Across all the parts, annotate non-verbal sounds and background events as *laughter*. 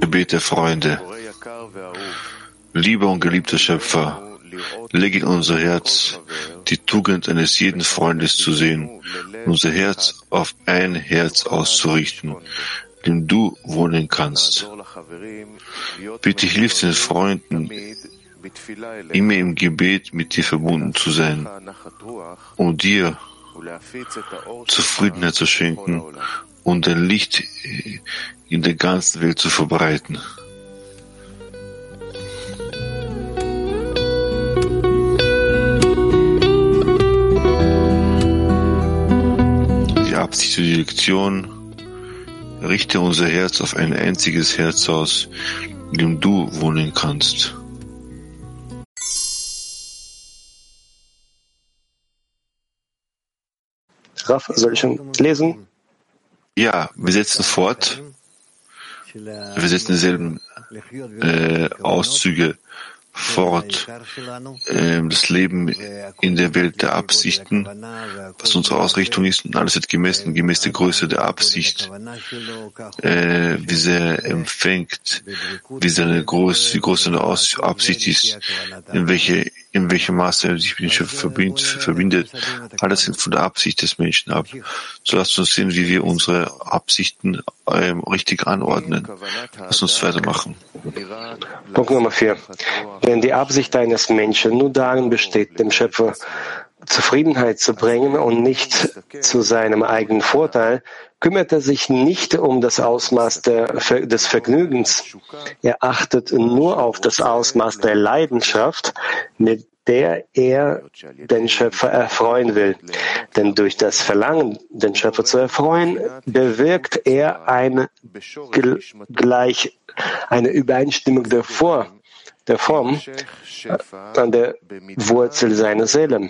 Gebet der Freunde. Lieber und geliebter Schöpfer, lege in unser Herz die Tugend eines jeden Freundes zu sehen, unser Herz auf ein Herz auszurichten, dem du wohnen kannst. Bitte hilf den Freunden, immer im Gebet mit dir verbunden zu sein, um dir Zufriedenheit zu schenken und dein Licht in der ganzen Welt zu verbreiten. Die Absicht der Lektion richte unser Herz auf ein einziges Herz aus, in dem du wohnen kannst. Raf, soll ich schon lesen? Ja, wir setzen fort. Wir setzen dieselben äh, Auszüge fort. Äh, das Leben in der Welt der Absichten, was unsere Ausrichtung ist, und alles wird gemessen, gemäß der Größe der Absicht, äh, wie sehr empfängt, wie seine groß, wie groß seine Absicht ist, in welche in welchem Maße er sich mit dem Schöpfer verbindet, verbindet. Alles hängt von der Absicht des Menschen ab. So lasst uns sehen, wie wir unsere Absichten ähm, richtig anordnen. Lass uns weitermachen. Punkt Nummer vier. Wenn die Absicht eines Menschen nur darin besteht, dem Schöpfer Zufriedenheit zu bringen und nicht zu seinem eigenen Vorteil, kümmert er sich nicht um das Ausmaß der, des Vergnügens. Er achtet nur auf das Ausmaß der Leidenschaft, mit der er den Schöpfer erfreuen will. Denn durch das Verlangen, den Schöpfer zu erfreuen, bewirkt er eine, gleich, eine Übereinstimmung der, Vor, der Form an der Wurzel seiner Seele.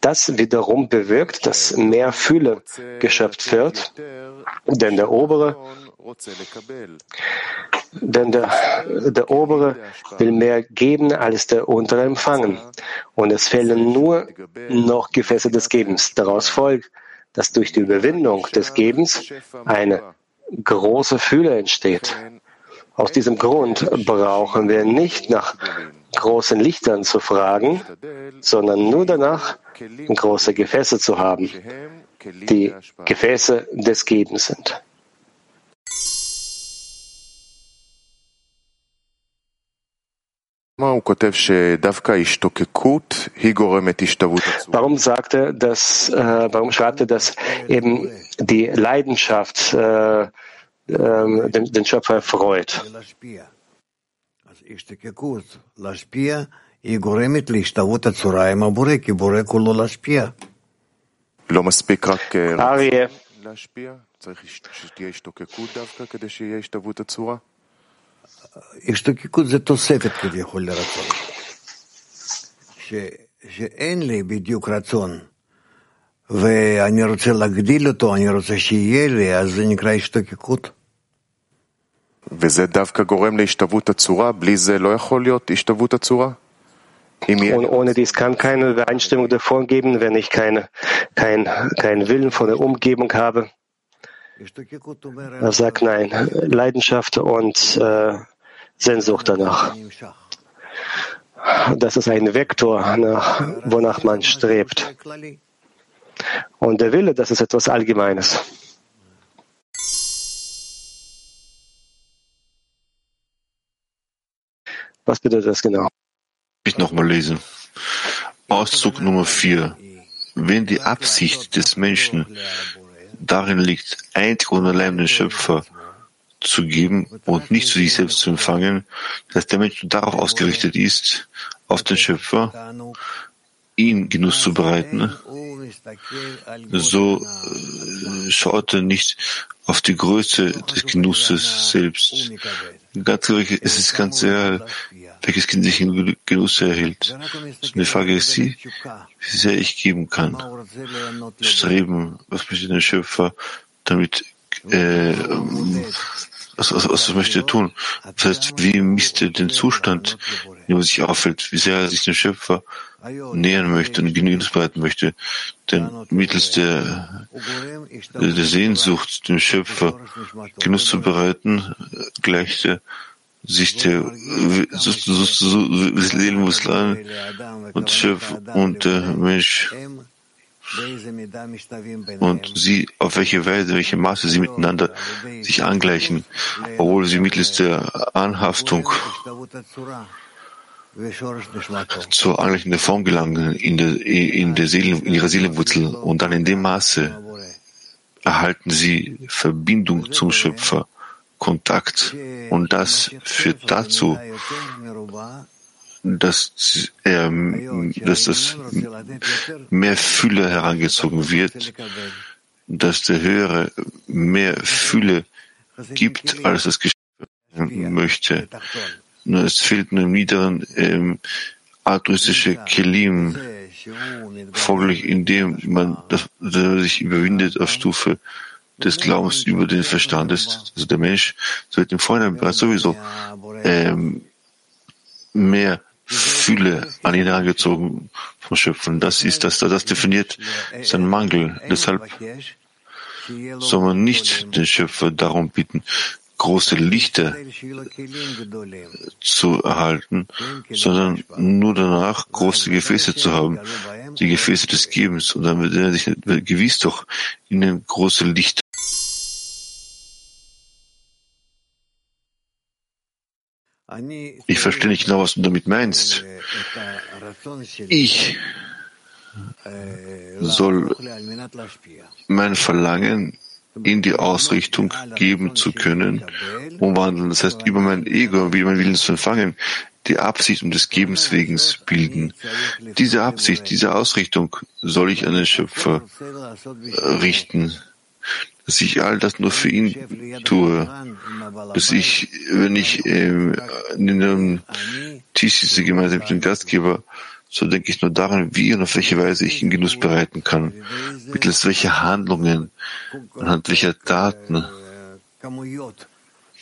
Das wiederum bewirkt, dass mehr Fülle geschöpft wird, denn der obere, denn der, der obere will mehr geben als der untere empfangen. Und es fehlen nur noch Gefäße des Gebens. Daraus folgt, dass durch die Überwindung des Gebens eine große Fülle entsteht. Aus diesem Grund brauchen wir nicht nach großen Lichtern zu fragen, sondern nur danach, große Gefäße zu haben, die Gefäße des Gebens sind. Warum sagt er, dass, äh, warum schreibt er, dass eben die Leidenschaft äh, äh, den, den Schöpfer freut? היא גורמת להשתוות הצורה עם הבורא, כי בורא כולו להשפיע. לא מספיק רק להשפיע? צריך שתהיה השתוקקות דווקא כדי שיהיה השתוות הצורה? השתוקקות זה תוספת כביכול לרצון. שאין לי בדיוק רצון, ואני רוצה להגדיל אותו, אני רוצה שיהיה לי, אז זה נקרא השתוקקות. וזה דווקא גורם להשתוות הצורה? בלי זה לא יכול להיות השתוות הצורה? Und ohne dies kann keine Übereinstimmung der Form geben, wenn ich keine, kein, keinen Willen von der Umgebung habe. Er sagt nein, Leidenschaft und äh, Sehnsucht danach. Das ist ein Vektor, nach, wonach man strebt. Und der Wille, das ist etwas Allgemeines. Was bedeutet das genau? Ich nochmal lesen. Auszug Nummer vier. Wenn die Absicht des Menschen darin liegt, einzig und allein den Schöpfer zu geben und nicht zu sich selbst zu empfangen, dass der Mensch darauf ausgerichtet ist, auf den Schöpfer, ihn Genuss zu bereiten, so äh, schaut er nicht auf die Größe des Genusses selbst. Ganz es ist ganz real, welches Kind sich in Genuss erhält. So die Frage ist sie, wie sehr ich geben kann. Streben, was möchte der Schöpfer damit, äh, was, was, was möchte er tun? Das heißt, wie misst er den Zustand, in dem er sich auffällt, wie sehr er sich dem Schöpfer nähern möchte und Genuss bereiten möchte. Denn mittels der, der Sehnsucht, dem Schöpfer Genuss zu bereiten, gleicht er sich der Leben Muslan und Schöpfer und der Mensch und sie, auf welche Weise, welche Maße sie miteinander sich angleichen, obwohl sie mittels der Anhaftung zur angleichenden Form gelangen in, der, in, der Seelen, in ihrer Seelenwurzel. Und dann in dem Maße erhalten sie Verbindung zum Schöpfer, Kontakt. Und das führt dazu, dass, er, dass das mehr Fülle herangezogen wird, dass der Höhere mehr Fülle gibt, als das Geschöpf möchte. Nur es fehlt einem niederen ähm, altruistische Kelim, folglich indem man das, sich überwindet auf Stufe des Glaubens über den Verstand ist, also der Mensch, so wird im Vorhinein bereits sowieso ähm, mehr Fühle an ihn herangezogen vom Schöpfen. Das ist, dass er das definiert, sein Mangel. Deshalb soll man nicht den Schöpfer darum bitten, große Lichter zu erhalten, sondern nur danach große Gefäße zu haben, die Gefäße des Gebens. Und dann wird er sich gewiss doch in den große Lichter Ich verstehe nicht genau, was du damit meinst. Ich soll mein Verlangen in die Ausrichtung geben zu können, umwandeln. Das heißt, über mein Ego, wie mein Willen zu empfangen, die Absicht um des Gebens wegen bilden. Diese Absicht, diese Ausrichtung soll ich an den Schöpfer richten dass ich all das nur für ihn tue, dass ich, wenn ich ähm, in einem Tisch sitze gemeinsam mit dem Gastgeber, so denke ich nur daran, wie und auf welche Weise ich ihn Genuss bereiten kann, mittels welcher Handlungen, anhand welcher Daten,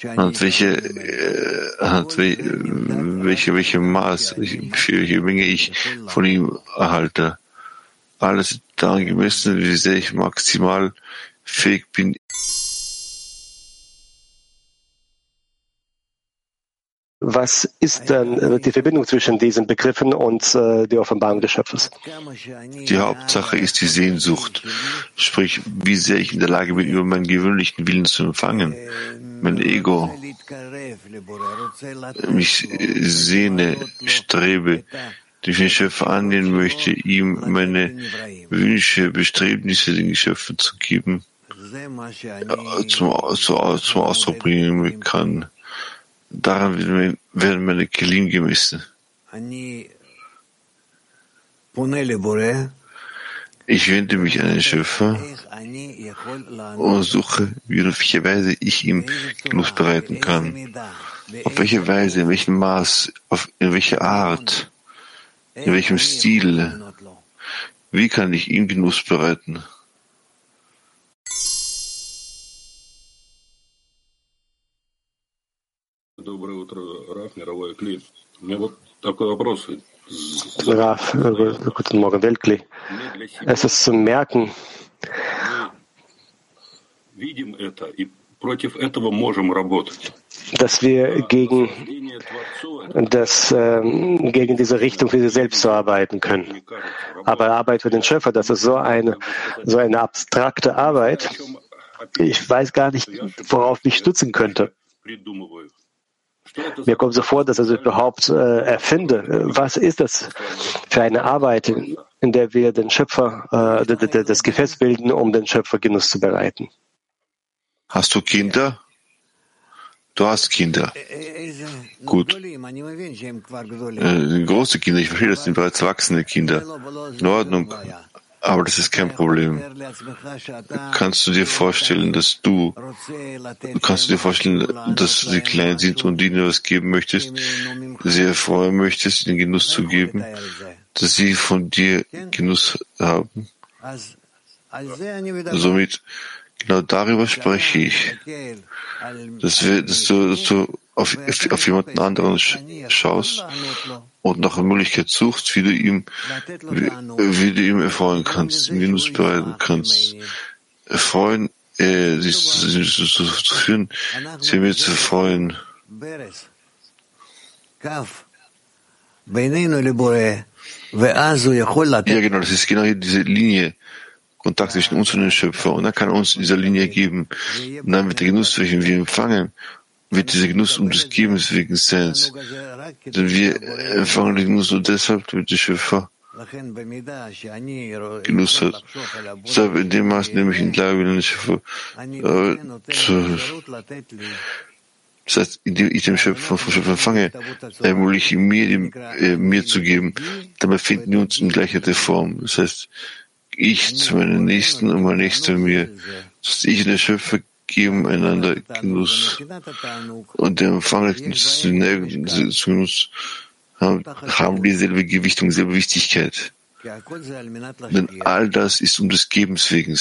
anhand welche, äh, anhand welche, welche Maß, für welche Menge ich von ihm erhalte. Alles daran gemessen, wie sehr ich maximal fähig bin, Was ist dann äh, die Verbindung zwischen diesen Begriffen und äh, der Offenbarung des Schöpfers? Die Hauptsache ist die Sehnsucht, sprich, wie sehr ich in der Lage bin, über meinen gewöhnlichen Willen zu empfangen, mein Ego, mich sehne, strebe, die den Schöpfer annehmen möchte, ihm meine Wünsche, Bestrebnisse den Geschöpfen zu geben zum, zum Ausdruck bringen kann. Daran werden meine Kelim gemessen. Ich wende mich an den Schöpfer und suche, wie und auf welche Weise ich ihm Genuss bereiten kann. Auf welche Weise, in welchem Maß, auf, in welcher Art, in welchem Stil. Wie kann ich ihm Genuss bereiten? Доброе утро, Раф, мировой Кли. У меня вот такой вопрос. Raf, guten Morgen, Weltkli. Es ist zu merken, dass wir gegen, das, äh, gegen diese Richtung für sie selbst zu arbeiten können. Aber Arbeit für den Schöpfer, das ist so eine, so eine abstrakte Arbeit. Ich weiß gar nicht, worauf ich stützen könnte. Mir kommt so vor, dass ich es überhaupt äh, erfinde. Was ist das für eine Arbeit, in der wir den Schöpfer, äh, das Gefäß bilden, um den Schöpfer Genuss zu bereiten? Hast du Kinder? Du hast Kinder. Gut. Äh, große Kinder, ich verstehe, das sind bereits erwachsene Kinder. In Ordnung. Aber das ist kein Problem. Kannst du dir vorstellen, dass du, kannst du dir vorstellen, dass sie klein sind und ihnen was geben möchtest, sie erfreuen möchtest, ihnen Genuss zu geben, dass sie von dir Genuss haben? Somit, genau darüber spreche ich. Dass, wir, dass, du, dass du auf, auf jemanden anderen schaust und nach einer Möglichkeit suchst, wie du ihm, wie, wie du ihm erfreuen kannst, Genuss bereiten kannst. Erfreuen, äh, sich zu, zu, zu, führen, sie mir zu freuen. Ja, genau, das ist genau hier diese Linie, Kontakt zwischen uns und dem Schöpfer. Und er kann uns diese Linie geben. Und dann wird der Genuss, welchen wir empfangen, wird dieser Genuss um des Gebens wegen sein. Denn wir empfangen den Genuss und deshalb wird der Schöpfer Genuss hat. Deshalb in dem Maß nehme ich in Lage bin, den Schöpfer äh, zu, das heißt, indem ich den Schöpfer vom Schöpfer empfange, ermögliche mir, dem, äh, mir zu geben, dann befinden wir uns in gleicher Form. Das heißt, ich zu meinen Nächsten und mein Nächster mir. Das heißt, ich und der Schöpfer geben einander Genuss. Und der Empfang des Genuss haben dieselbe Gewichtung, dieselbe Wichtigkeit. Denn all das ist um des Gebens wegen.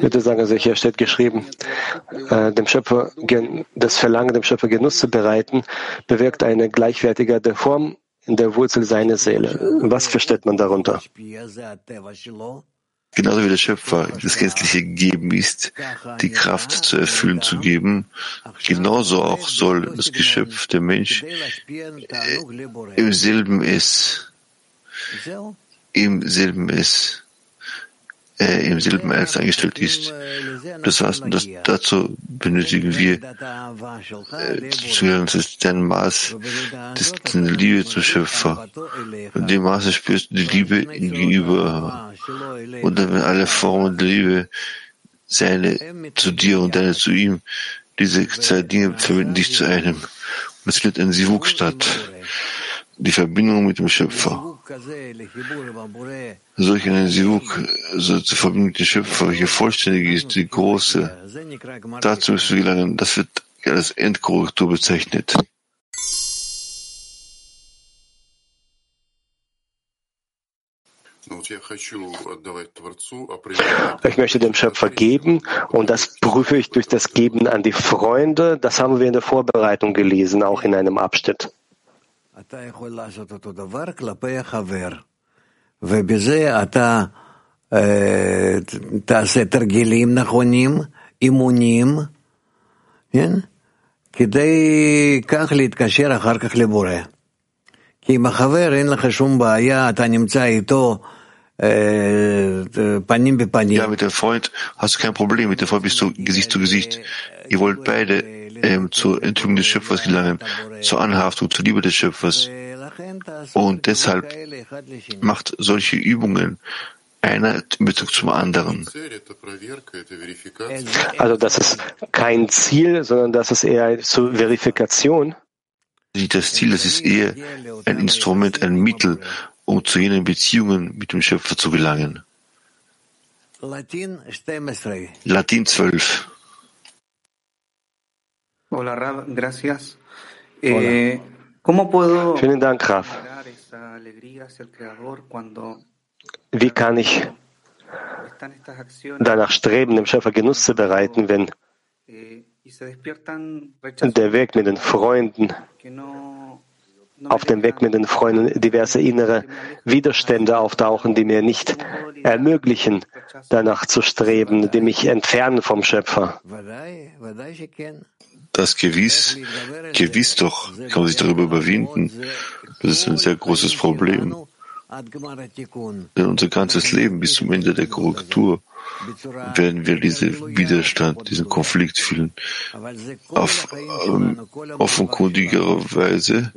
Bitte sagen Sie, hier steht geschrieben, äh, dem Schöpfer, das Verlangen, dem Schöpfer Genuss zu bereiten, bewirkt eine gleichwertige Form in der Wurzel seiner Seele. Was versteht man darunter? Genauso wie der Schöpfer das gänzliche Geben ist, die Kraft zu erfüllen zu geben, genauso auch soll das Geschöpf, der Mensch, äh, im selben es, im selben es äh, im selben Erz eingestellt ist. Das heißt, das, dazu benötigen wir äh, das ist dein Maß das ist deine Liebe zum Schöpfer. In dem Maße spürst du die Liebe gegenüber. Und dann, wenn alle Formen der Liebe, seine zu dir und deine zu ihm, diese zwei Dinge verbinden dich zu einem. Und es findet ein Sivuk statt. Die Verbindung mit dem Schöpfer solch einen Sivuk, also zur Verbindung mit dem Schöpfer, welche vollständig ist, die große, dazu müssen wir gelangen. Das wird als Endkorrektur bezeichnet. Ich möchte dem Schöpfer geben und das prüfe ich durch das Geben an die Freunde. Das haben wir in der Vorbereitung gelesen, auch in einem Abschnitt. ובזה אתה אה, תעשה תרגילים נכונים, אימונים, כן? כדי כך להתקשר אחר כך לבורא. כי עם החבר אין לך שום בעיה, אתה נמצא איתו. Ja, mit dem Freund hast du kein Problem, mit dem Freund bist du Gesicht zu Gesicht. Ihr wollt beide ähm, zur Enthüllung des Schöpfers gelangen, zur Anhaftung, zur Liebe des Schöpfers. Und deshalb macht solche Übungen einer in Bezug zum anderen. Also das ist kein Ziel, sondern das ist eher zur Verifikation. Nicht das Ziel, das ist eher ein Instrument, ein Mittel, um zu jenen Beziehungen mit dem Schöpfer zu gelangen. Latin 12. Hola, Rab, gracias. Eh, Vielen Dank, Raf. Wie kann ich danach streben, dem Schöpfer Genuss zu bereiten, wenn eh, der Weg mit den Freunden, auf dem Weg mit den Freunden diverse innere Widerstände auftauchen, die mir nicht ermöglichen, danach zu streben, die mich entfernen vom Schöpfer? Das gewiss, gewiss doch, kann man sich darüber überwinden. Das ist ein sehr großes Problem. Denn unser ganzes Leben bis zum Ende der Korrektur werden wir diesen Widerstand, diesen Konflikt fühlen. Auf ähm, offenkundigere Weise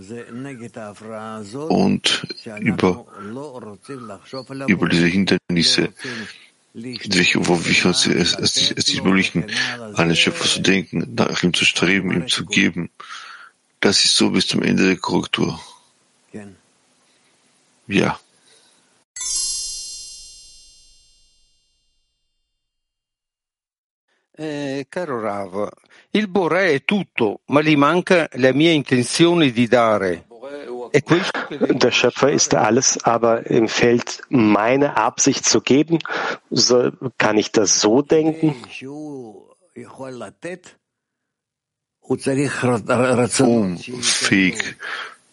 und über, über diese Hindernisse, wo wir uns es, es, es nicht ermöglichen, an den Schöpfer zu denken, nach ihm zu streben, ihm zu geben. Das ist so bis zum Ende der Korrektur. Ja. Eh, caro Rav, il Boré è tutto, ma gli manca la mia intenzione di dare. der Schöpfer ist alles, aber im Feld meine Absicht zu geben, so, kann ich das so denken? Um fähig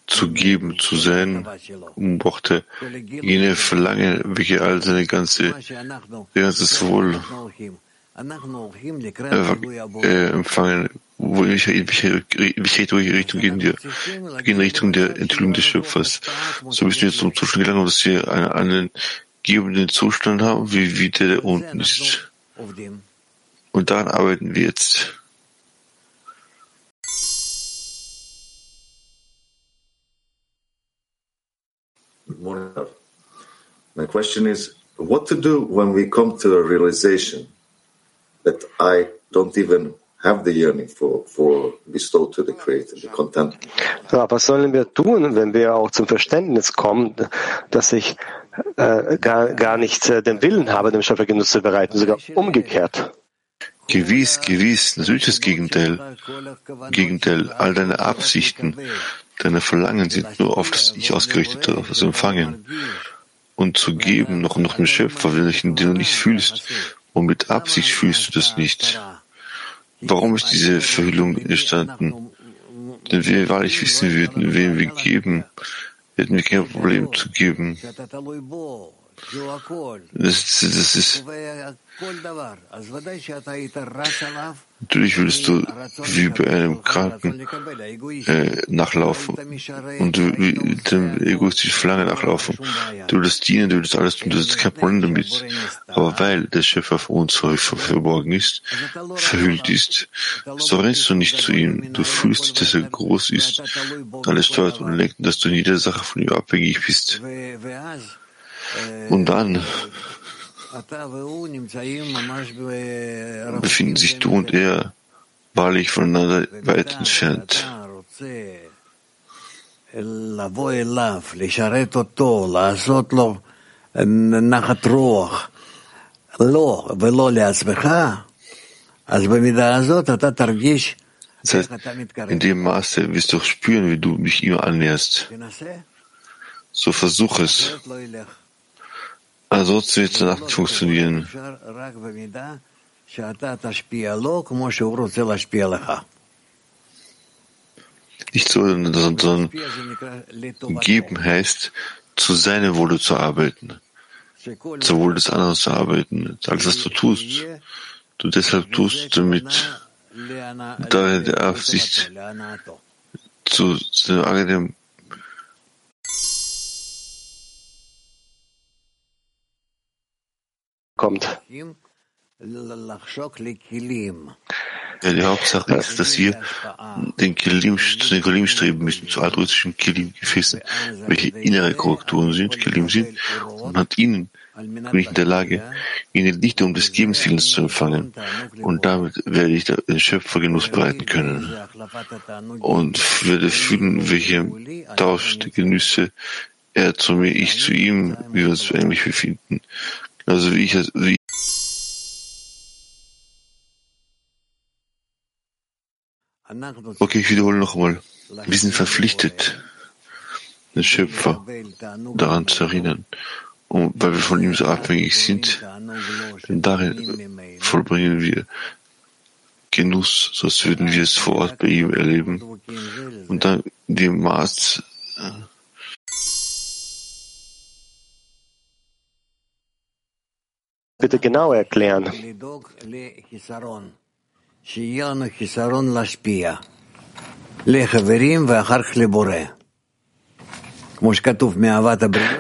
zu geben zu sein, um brauchte jene Verlangen, welche all seine ganze, ihr ganzes Wohl äh, empfangen, wo in welche, in welche, welche Richtung gehen wir? Wir gehen in Richtung der Enthüllung des Schöpfers. So müssen wir jetzt zum Zustand gelangen, dass wir einen, einen gebenden Zustand haben, wie, wie der, der unten ist. Und daran arbeiten wir jetzt. My question is, what to do when we come to a realization that I don't even have the yearning for, for bestowed to the Creator, the contentment. Ja, was sollen wir tun, wenn wir auch zum Verständnis kommen, dass ich äh, gar, gar nicht äh, den Willen habe, dem Schöpfer Genuss zu bereiten, sogar umgekehrt? Gewiss, gewiss, natürlich das Gegenteil. Gegenteil, all deine Absichten, deine Verlangen sind nur auf das Ich ausgerichtet, auf das Empfangen. Und zu geben noch, noch dem Schöpfer, wenn du den du nicht fühlst, und mit Absicht fühlst du das nicht. Warum ist diese Verhüllung entstanden? Denn wir wahrlich wissen würden, wem wir geben, hätten wir kein Problem zu geben. Das, das ist Natürlich willst du wie bei einem Kranken äh, nachlaufen und du willst dem egoistischen Verlangen nachlaufen. Du willst dienen, du willst alles tun, du hast kein Problem damit. Aber weil der Schöpfer für uns verborgen ist, verhüllt ist, so rennst du nicht zu ihm. Du fühlst, dass er groß ist, alles steuert und lenkt, dass du in jeder Sache von ihm abhängig bist. Und dann befinden sich du und er wahrlich voneinander weit entfernt. Das heißt, in dem Maße wirst du auch spüren, wie du mich ihm annäherst. So versuch es. Ansonsten wird es nicht funktionieren. Nicht so, sondern geben heißt, zu seinem Wohle zu arbeiten, zum Wohle des anderen zu arbeiten. Alles, was du tust, du deshalb tust, damit daher der Absicht zu, zu kommt. Die Hauptsache ist, dass wir den Kilim, zu den Kilim streben müssen, zu altruistischen Kilim-Gefäßen, welche innere Korrekturen sind, Kilim sind, und hat ihnen bin ich in der Lage, ihnen Lichter um des Gebens Willens zu empfangen. Und damit werde ich den Schöpfergenuss bereiten können. Und werde fühlen, welche Tausch der Genüsse er zu mir, ich zu ihm, wie wir uns eigentlich befinden. Also wie ich wie Okay, ich wiederhole noch einmal. Wir sind verpflichtet, den Schöpfer daran zu erinnern. Und weil wir von ihm so abhängig sind, denn darin vollbringen wir Genuss, sonst würden wir es vor Ort bei ihm erleben. Und dann dem Maß bitte genau erklären.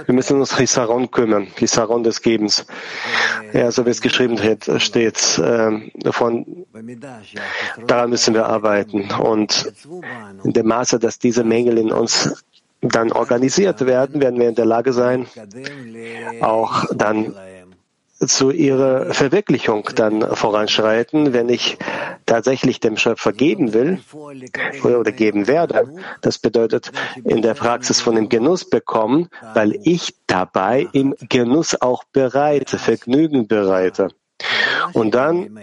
Wir müssen uns Chisaron kümmern, Chisaron des Gebens. Ja, so wie es geschrieben steht, äh, davon, daran müssen wir arbeiten. Und in dem Maße, dass diese Mängel in uns dann organisiert werden, werden wir in der Lage sein, auch dann zu ihrer Verwirklichung dann voranschreiten, wenn ich tatsächlich dem Schöpfer geben will oder geben werde. Das bedeutet in der Praxis von dem Genuss bekommen, weil ich dabei im Genuss auch bereite, Vergnügen bereite. Und dann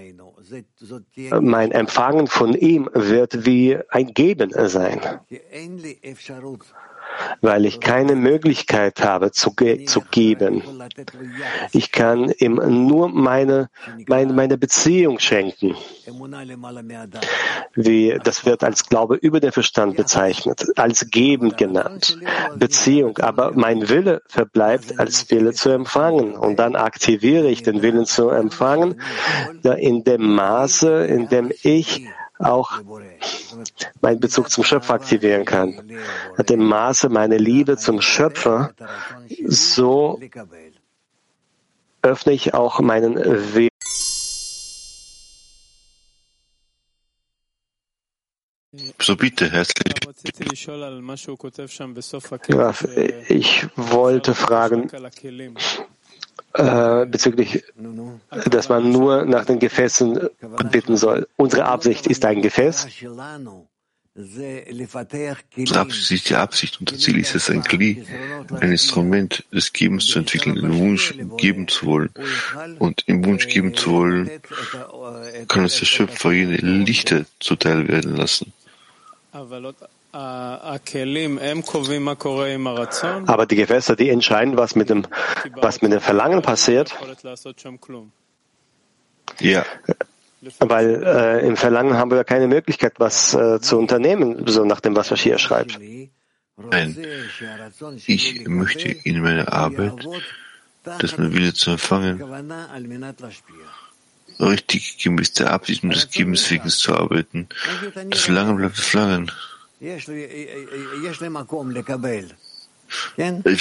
mein Empfangen von ihm wird wie ein Geben sein. Weil ich keine Möglichkeit habe zu, ge zu geben. Ich kann ihm nur meine, meine, meine Beziehung schenken. Wie, das wird als Glaube über den Verstand bezeichnet, als Geben genannt. Beziehung. Aber mein Wille verbleibt als Wille zu empfangen. Und dann aktiviere ich den Willen zu empfangen in dem Maße, in dem ich auch meinen Bezug zum Schöpfer aktivieren kann. Mit dem Maße meine Liebe zum Schöpfer, so öffne ich auch meinen Weg. So bitte, herzlich. Ich wollte fragen, äh, bezüglich, dass man nur nach den Gefäßen bitten soll. Unsere Absicht ist ein Gefäß. Absicht die Absicht und das Ziel ist es, ein Kli, ein Instrument des Gebens zu entwickeln, den Wunsch geben zu wollen. Und im Wunsch geben zu wollen, kann uns der Schöpfer jene Lichter zuteil werden lassen. Aber die Gewässer, die entscheiden, was mit dem, was mit dem Verlangen passiert. Ja. Weil äh, im Verlangen haben wir ja keine Möglichkeit, was äh, zu unternehmen, so nach dem, was Rashi schreibt. Nein, ich möchte in meiner Arbeit, dass mein Wille zu empfangen, richtig gemäß der Absicht und des Gebens wegen zu arbeiten. Das Verlangen bleibt das Verlangen. Wir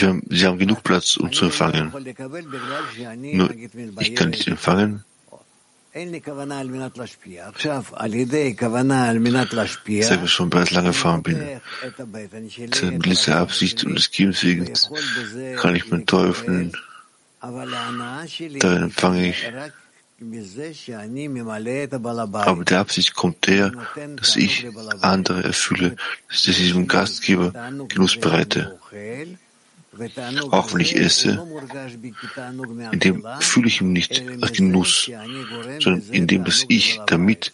haben, sie haben genug Platz, um zu empfangen. Nur ich kann nicht empfangen. Seit ich schon bereits lange gefahren bin, zu dieser Absicht und des Gebens wegen kann ich mein Tor öffnen. Darin empfange ich aber der Absicht kommt her, dass ich andere erfülle, dass ich diesem Gastgeber Genuss bereite. Auch wenn ich esse, in dem fühle ich ihm nicht als Genuss, sondern in dem, dass ich damit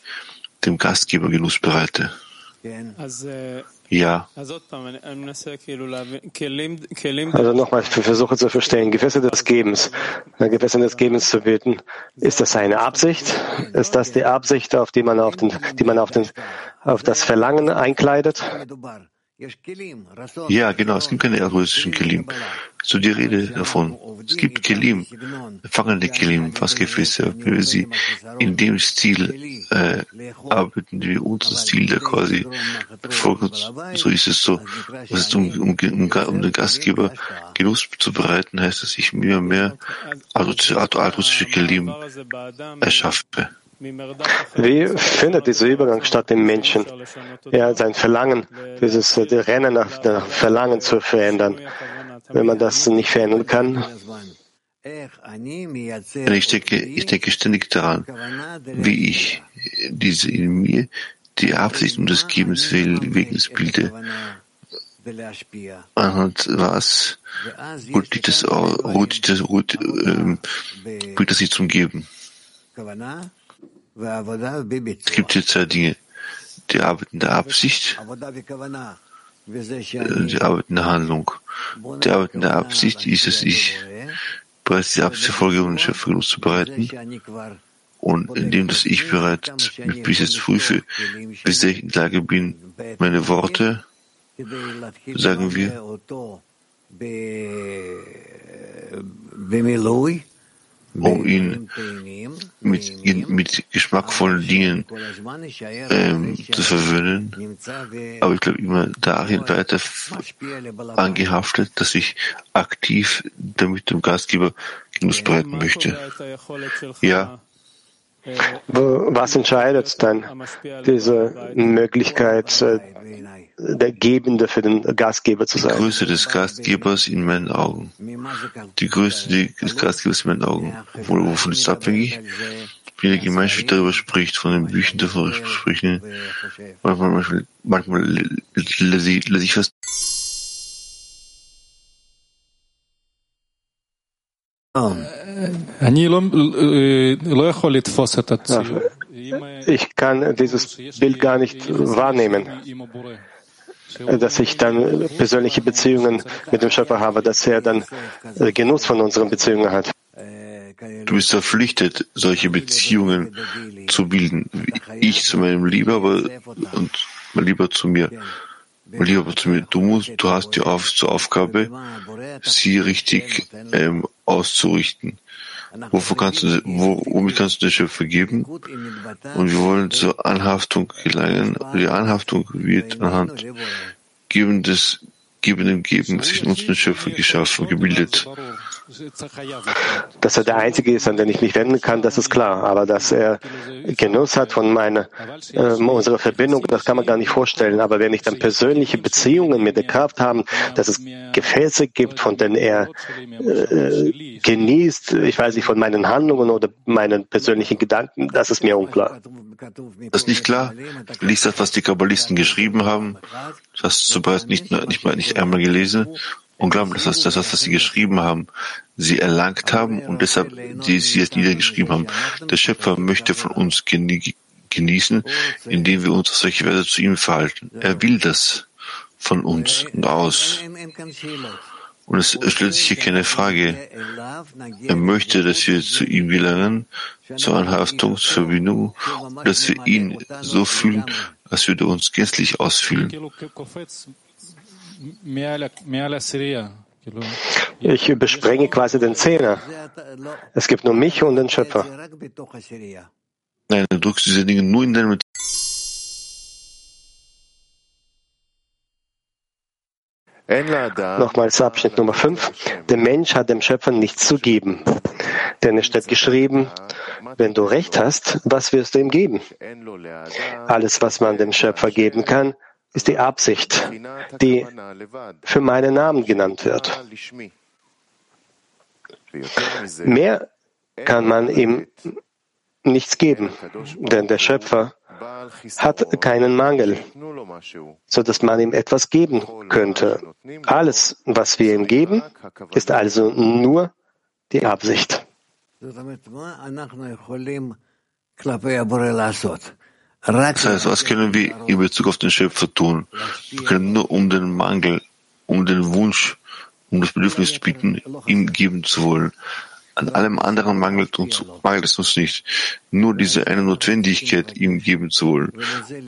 dem Gastgeber Genuss bereite. Ja. Also nochmal, ich versuche zu verstehen, Gefäße des Gebens, Gefäße des Gebens zu beten. Ist das eine Absicht? Ist das die Absicht, auf die man auf den, die man auf den, auf das Verlangen einkleidet? Ja, genau. Es gibt keine egoistischen Kelim. So die Rede davon. Es gibt Kelim, empfangende Kelim, Fassgefäße, wie wir sie in dem Stil äh, arbeiten, wie unser Stil, der quasi folgt. So ist es so. Was ist, um, um, um, um den Gastgeber Genuss zu bereiten, heißt, dass ich und mehr altrussische Kelim erschaffe. Wie findet dieser Übergang statt im Menschen? Ja, sein Verlangen, dieses Rennen nach, nach Verlangen zu verändern. Wenn man das nicht verändern kann, ich denke, ich denke ständig daran, wie ich diese in mir die Absicht um des Gebens wegen des Bilde anhand was ruht das, ruht das, ruht, ähm, das sich zum Geben. Es gibt hier zwei Dinge. Die Arbeit in der Absicht, die Arbeit in der Handlung. Die Arbeit in der Absicht ist es, ich bereits die Absicht Folge und Schöpfergenuss zu bereiten. Und indem dass ich bereits mich bis jetzt prüfe, bis ich in der Lage bin, meine Worte, sagen wir, um ihn mit, mit geschmackvollen Dingen ähm, zu verwöhnen. Aber ich glaube immer darin weiter angehaftet, dass ich aktiv damit dem Gastgeber Genuss bereiten möchte. Ja. Was entscheidet dann diese Möglichkeit, äh, der Gebende für den Gastgeber zu sein. Die Größe des Gastgebers in meinen Augen. Die Größe des Gastgebers in meinen Augen. Wovon ist abhängig? Wie die Gemeinschaft darüber spricht, von den Büchern davon sprechen. Manchmal, manchmal, manchmal lasse ich fast Ich kann dieses Bild gar nicht wahrnehmen. dass ich dann persönliche Beziehungen mit dem Schöpfer habe, dass er dann Genuss von unseren Beziehungen hat. Du bist verpflichtet, solche Beziehungen zu bilden. Ich zu meinem Lieber und mein Lieber zu mir. Lieber zu mir. Du musst, du hast die Auf, zur Aufgabe, sie richtig ähm, auszurichten. Wofür kannst du, wo, womit kannst du den Schöpfer geben? Und wir wollen zur Anhaftung gelangen. Die Anhaftung wird anhand gebendes, gebendem Geben sich uns den Schöpfer geschaffen, gebildet. Dass er der Einzige ist, an den ich mich wenden kann, das ist klar. Aber dass er Genuss hat von meiner, äh, unserer Verbindung, das kann man gar nicht vorstellen. Aber wenn ich dann persönliche Beziehungen mit der Kraft haben, dass es Gefäße gibt, von denen er äh, genießt, ich weiß nicht, von meinen Handlungen oder meinen persönlichen Gedanken, das ist mir unklar. Das ist nicht klar. Lies das, was die Kabbalisten geschrieben haben. Das hast du bereits nicht, nicht, nicht einmal gelesen. Unglaublich, dass das, was sie geschrieben haben, sie erlangt haben und deshalb sie, sie es niedergeschrieben haben. Der Schöpfer möchte von uns genießen, indem wir uns auf solche Weise zu ihm verhalten. Er will das von uns und aus. Und es stellt sich hier keine Frage. Er möchte, dass wir zu ihm gelangen, zur Anhaftung, zur Verbindung, und dass wir ihn so fühlen, als würde er uns gänzlich ausfühlen. Ich übersprenge quasi den Zehner. Es gibt nur mich und den Schöpfer. Nein, du drückst diese Dinge nur in deinem Nochmals Abschnitt Nummer 5. Der Mensch hat dem Schöpfer nichts zu geben. Denn es steht geschrieben, wenn du Recht hast, was wirst du ihm geben? Alles, was man dem Schöpfer geben kann, ist die Absicht, die für meinen Namen genannt wird. Mehr kann man ihm nichts geben, denn der Schöpfer hat keinen Mangel, so dass man ihm etwas geben könnte. Alles, was wir ihm geben, ist also nur die Absicht. Das heißt, was können wir in Bezug auf den Schöpfer tun? Wir können nur um den Mangel, um den Wunsch, um das Bedürfnis bitten, ihm geben zu wollen. An allem anderen mangelt, uns, mangelt es uns nicht. Nur diese eine Notwendigkeit, ihm geben zu wollen.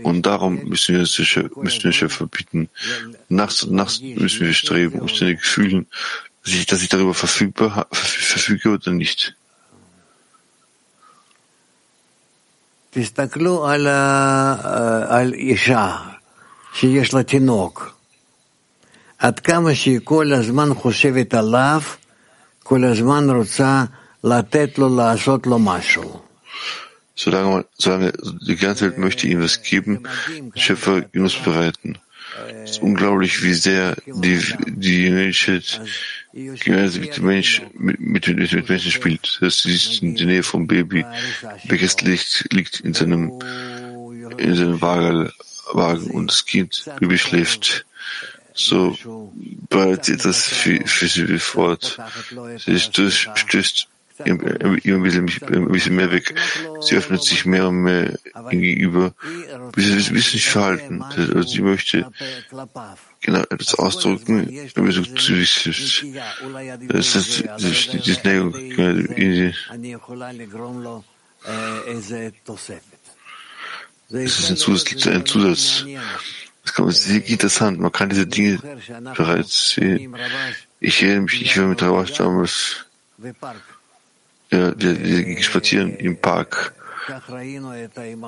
Und darum müssen wir, müssen wir den Schöpfer bitten. Nachts und nachts müssen wir streben und ständig fühlen, dass ich, dass ich darüber verfügbar, verfüge oder nicht. תסתכלו על, על אישה שיש לה תינוק. עד כמה שהיא כל הזמן חושבת עליו, כל הזמן רוצה לתת לו לעשות לו משהו. Solange, solange die ganze Welt möchte ihm was geben, den Schöpfer Genuss bereiten. Es ist unglaublich, wie sehr die, die Menschheit gemeinsam mit dem Mensch, mit, mit, mit, Menschen spielt. Das ist in der Nähe vom Baby, welches Licht liegt in seinem, in seinem Wagen, Wagen und das Kind, Baby schläft. So bereitet sie das für, für sie fort. Sie stößt, stößt immer ein bisschen, mehr weg. Sie öffnet sich mehr und mehr gegenüber, bis sie bis nicht verhalten. Also sie möchte genau ausdrücken, sich. Das ist die Neigung in sie. Es ist ein Zusatz. Ein Zusatz. Es ist interessant. Man kann diese Dinge bereits sehen. Ich erinnere mich, ich war mit Rabash damals ja, wir, wir gingen spazieren im Park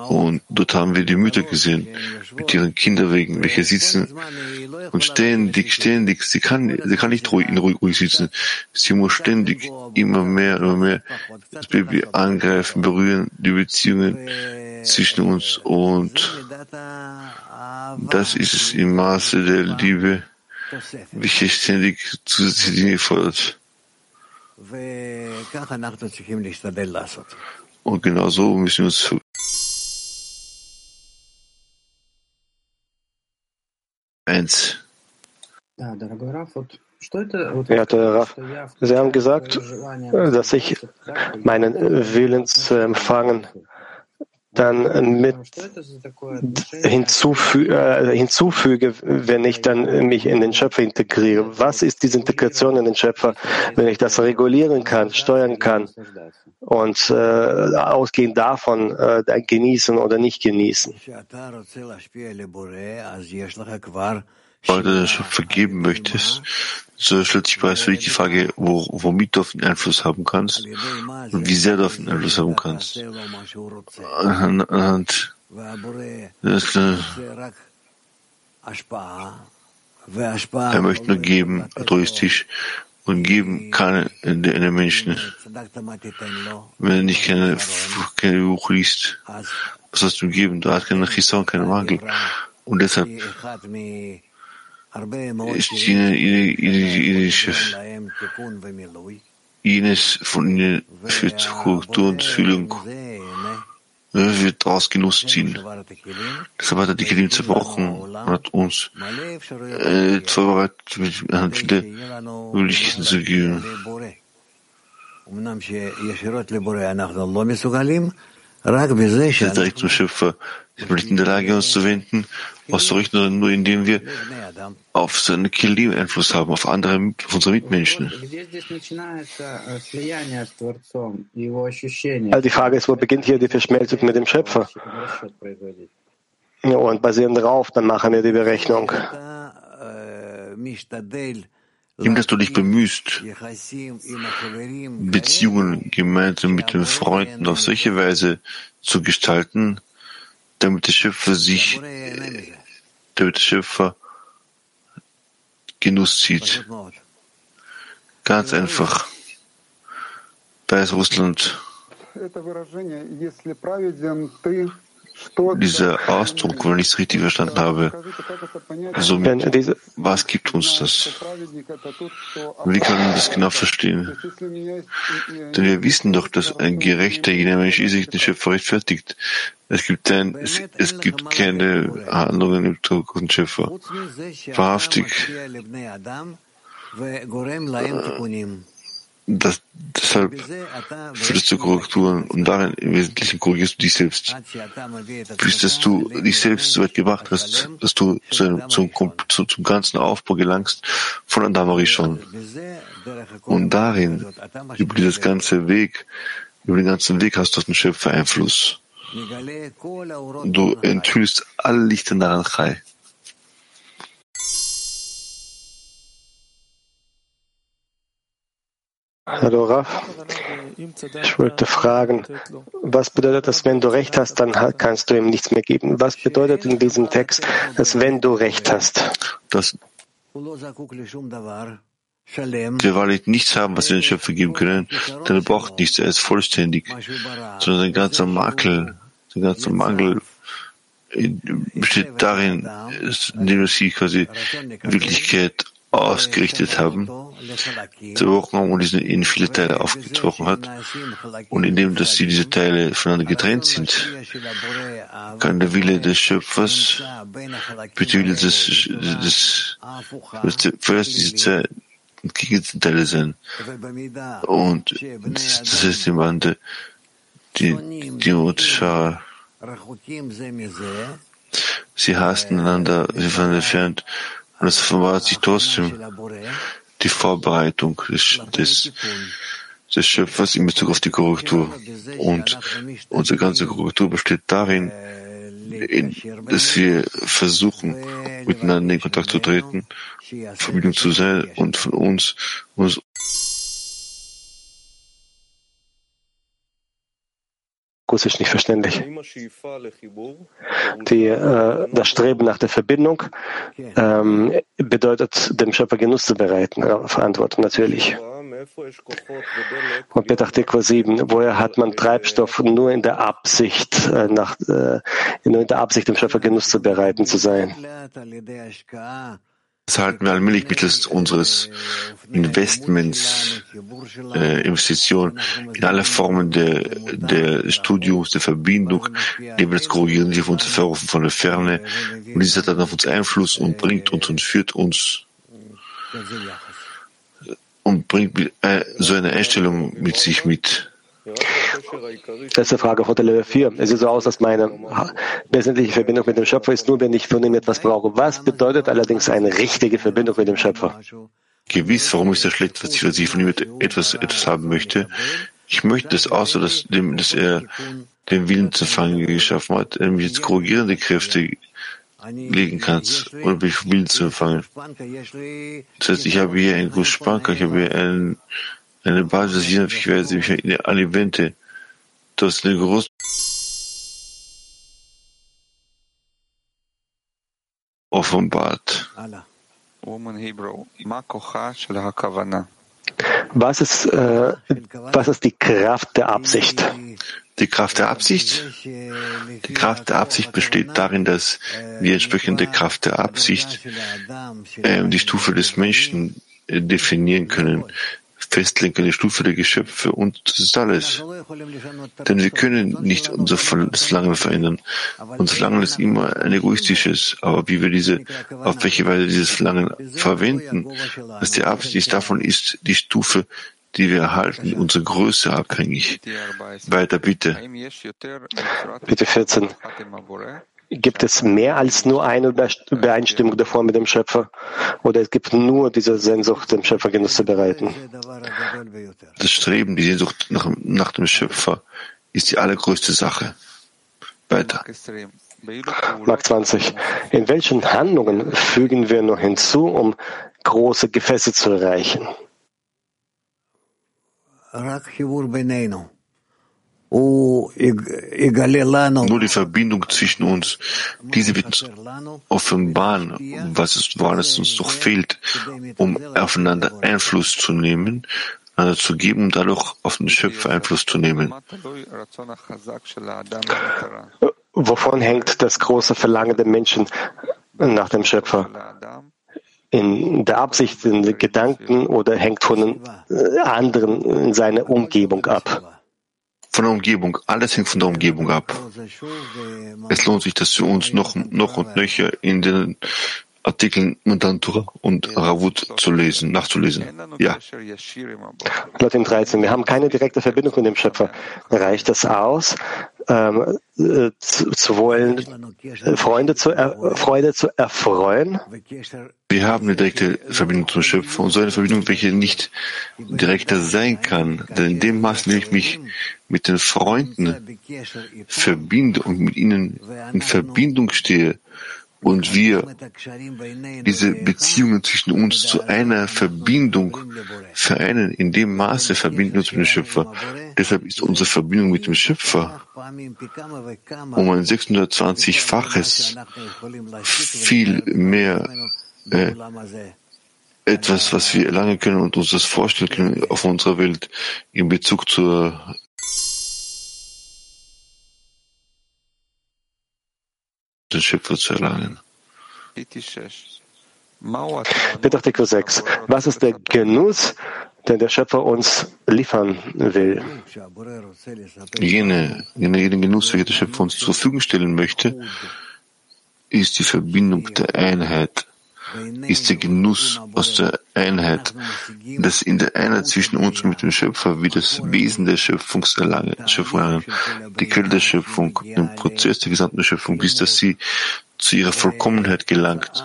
und dort haben wir die Mütter gesehen mit ihren Kinderwegen, welche sitzen und ständig, ständig, sie kann, sie kann nicht ruhig, ruhig, ruhig sitzen. Sie muss ständig immer mehr, immer mehr das Baby angreifen, berühren, die Beziehungen zwischen uns und das ist es im Maße der Liebe, welche ständig zusätzliche Dinge fordert. Und genau so müssen wir uns eins. Verehrter Raff, Sie haben gesagt, dass ich meinen Willen zu empfangen dann mit hinzufü äh, hinzufüge, wenn ich dann mich in den Schöpfer integriere. Was ist diese Integration in den Schöpfer, wenn ich das regulieren kann, steuern kann und äh, ausgehend davon äh, genießen oder nicht genießen? Weil du den Schöpfer geben möchtest, so stellt sich bereits für dich die Frage, wo, womit du auf den Einfluss haben kannst und wie sehr du auf den Einfluss haben kannst. Anhand das, äh, er möchte nur geben, altruistisch, und geben kann in den Menschen. Wenn er nicht keine, keine Buch liest, was hast du ihm geben? Du hast keine Chisa und keinen Mangel. Und deshalb jenes von ihnen zur Korrektur und Fühlung, wird daraus Genuss ziehen. Deshalb hat er die Kelim zerbrochen und hat uns äh, vorbereitet, mit viele Möglichkeiten zu geben. Direkt zum Schöpfer sind wir nicht in der Lage, uns zu wenden, auszurichten, nur indem wir auf seine Kelim Einfluss haben, auf andere, auf unsere Mitmenschen. Also die Frage ist, wo beginnt hier die Verschmelzung mit dem Schöpfer? Und basierend darauf, dann machen wir die Berechnung. Indem, dass du dich bemühst, Beziehungen gemeinsam mit den Freunden auf solche Weise zu gestalten, damit der Schöpfer sich, damit der Schöpfer Genuss zieht. Ganz einfach. Da ist Russland. Dieser Ausdruck, wenn ich es richtig verstanden habe, somit, was gibt uns das? Wie können wir das genau verstehen? Denn wir wissen doch, dass ein Gerechter jener Mensch ist, sich den Schöpfer rechtfertigt. Es gibt, ein, es, es gibt keine Handlungen im großen Schöpfer. Wahrhaftig. Das, deshalb führst du Korrekturen und darin im Wesentlichen korrigierst du dich selbst. Bis dass du dich selbst so weit gebracht hast, dass du zu einem, zum, zum, zum ganzen Aufbau gelangst von Adamari schon. Und darin, über dieses ganze Weg, über den ganzen Weg hast du den Schöpfer Einfluss. Du enthüllst alle Lichter daran Chai. Hallo Raf, ich wollte fragen, was bedeutet das, wenn du Recht hast, dann kannst du ihm nichts mehr geben? Was bedeutet in diesem Text, dass wenn du Recht hast? Dass wir wahrlich nichts haben, was wir den Schöpfer geben können, denn er braucht nichts, er ist vollständig, sondern sein ganzer Makel, sein ganzer Mangel besteht darin, indem er sie quasi Wirklichkeit ausgerichtet haben, zerbrochen haben und in viele Teile aufgebrochen hat. Und indem, dass sie diese Teile voneinander getrennt sind, kann der Wille des Schöpfers, bitte Wille des, des, des zuerst diese zwei Gegenteile sein. Und das, das heißt im Wandel, die, die Mutschar, sie hassen einander, sie waren entfernt, und es offenbart sich trotzdem die Vorbereitung des, des, des Schöpfers in Bezug auf die Korrektur. Und unsere ganze Korrektur besteht darin, in, dass wir versuchen, miteinander in Kontakt zu treten, Verbindung zu sein und von uns, uns akustisch nicht verständlich. Die, äh, das Streben nach der Verbindung ähm, bedeutet, dem Schöpfer Genuss zu bereiten. Ja, Verantwortung natürlich. Und Petach 7, woher hat man Treibstoff nur in der Absicht, äh, nach, äh, nur in der Absicht, dem Schöpfer Genuss zu bereiten zu sein? Das halten wir allmählich mittels unseres Investments, äh, Investition in alle Formen der, der Studiums, der Verbindung, wir das korrigieren, die auf uns verrufen von der Ferne. Und dieses hat dann auf uns Einfluss und bringt uns und führt uns und bringt äh, so eine Einstellung mit sich mit. Letzte Frage, Hotel Level 4. Es sieht so aus, dass meine wesentliche Verbindung mit dem Schöpfer ist nur, wenn ich von ihm etwas brauche. Was bedeutet allerdings eine richtige Verbindung mit dem Schöpfer? Gewiss, warum ist das schlecht, was ich, von ihm etwas, etwas haben möchte? Ich möchte das außer, dass, dem, dass er den Willen zu fangen geschaffen hat, mich jetzt korrigierende Kräfte legen kannst oder mich Willen zu empfangen. Das heißt, ich habe hier einen Gusspanker, ich habe hier einen, eine Basis, ich werde mich an die Eine große offenbart. Was ist, äh, was ist die Kraft der Absicht? Die Kraft der Absicht? Die Kraft der Absicht besteht darin, dass wir entsprechend der Kraft der Absicht äh, die Stufe des Menschen definieren können, festlegen können, Stufe der Geschöpfe und das ist alles. Denn wir können nicht unser Verlangen verändern. Unser Verlangen ist immer ein egoistisches, aber wie wir diese, auf welche Weise dieses Verlangen verwenden, dass die Absicht davon ist, die Stufe die wir erhalten, unsere Größe abhängig. Weiter bitte. Bitte 14. Gibt es mehr als nur eine Übereinstimmung davor mit dem Schöpfer? Oder es gibt nur diese Sehnsucht, dem Schöpfer Genuss zu bereiten? Das Streben, die Sehnsucht nach, nach dem Schöpfer ist die allergrößte Sache. Weiter. Mark 20. In welchen Handlungen fügen wir nur hinzu, um große Gefäße zu erreichen? Nur die Verbindung zwischen uns, diese wird uns offenbaren, was es, woran es uns noch fehlt, um aufeinander Einfluss zu nehmen, einander zu geben und dadurch auf den Schöpfer Einfluss zu nehmen. Wovon hängt das große Verlangen der Menschen nach dem Schöpfer? in der Absicht, in den Gedanken oder hängt von den äh, anderen in seiner Umgebung ab? Von der Umgebung. Alles hängt von der Umgebung ab. Es lohnt sich, dass wir uns noch, noch und nöcher in den Artikeln Mandantura und Ravut zu lesen, nachzulesen. Ja. Laut 13. Wir haben keine direkte Verbindung mit dem Schöpfer. Reicht das aus, ähm, äh, zu, zu, wollen, äh, Freunde zu er, Freude zu erfreuen? Wir haben eine direkte Verbindung zum Schöpfer und so eine Verbindung, welche nicht direkter sein kann. Denn in dem Maß, in ich mich mit den Freunden verbinde und mit ihnen in Verbindung stehe, und wir diese Beziehungen zwischen uns zu einer Verbindung vereinen, in dem Maße verbinden uns mit dem Schöpfer. Deshalb ist unsere Verbindung mit dem Schöpfer um ein 620-faches viel mehr äh, etwas, was wir erlangen können und uns das vorstellen können auf unserer Welt in Bezug zur den Schöpfer zu erlangen. Betrachtung 6. Was ist der Genuss, den der Schöpfer uns liefern will? Jene, jene, Genuss, welcher der Schöpfer uns zur Verfügung stellen möchte, ist die Verbindung der Einheit ist der Genuss aus der Einheit, dass in der Einheit zwischen uns und mit dem Schöpfer wie das Wesen der Schöpfungserlangen, Schöpfung, die Quelle der Schöpfung, den Prozess der gesamten Schöpfung, bis dass sie zu ihrer Vollkommenheit gelangt.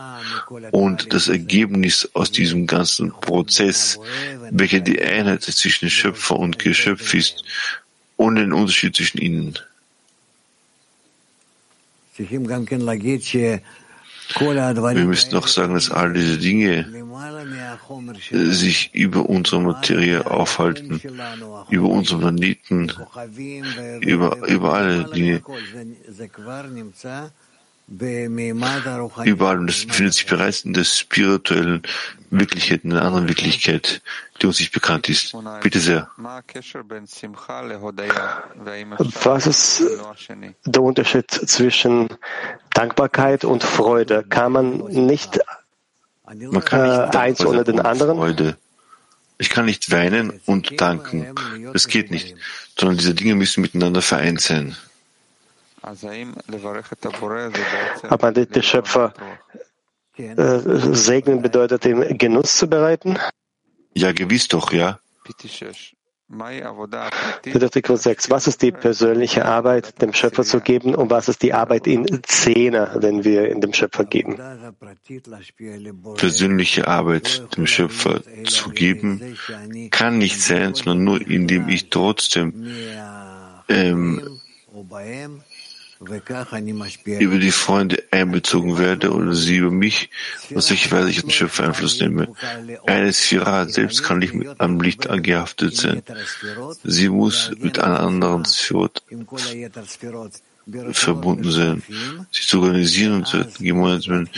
Und das Ergebnis aus diesem ganzen Prozess, welcher die Einheit zwischen Schöpfer und Geschöpf ist, ohne den Unterschied zwischen ihnen. Wir müssen auch sagen, dass all diese Dinge sich über unsere Materie aufhalten, über unseren Planeten, über, über alle Dinge. Überall. Und das befindet sich bereits in der spirituellen Wirklichkeit, in einer anderen Wirklichkeit, die uns nicht bekannt ist. Bitte sehr. Was ist der Unterschied zwischen Dankbarkeit und Freude? Kann man nicht, man kann nicht äh, eins ohne den anderen? Freude. Ich kann nicht weinen und danken. Das geht nicht. Sondern diese Dinge müssen miteinander vereint sein. Aber der Schöpfer äh, segnen bedeutet, ihm Genuss zu bereiten? Ja, gewiss doch, ja. Artikel 6. Was ist die persönliche Arbeit, dem Schöpfer zu geben und was ist die Arbeit in Zehner, den wir in dem Schöpfer geben? Persönliche Arbeit dem Schöpfer zu geben kann nicht sein, sondern nur indem ich trotzdem ähm, über die Freunde einbezogen werde oder sie über mich und solche Weise ich auf den Schöpfer Einfluss nehme. Eine Sphira selbst kann nicht mit am Licht angehaftet sein. Sie muss mit einer anderen Sphirot verbunden sein, sich zu organisieren und zu gemeinsam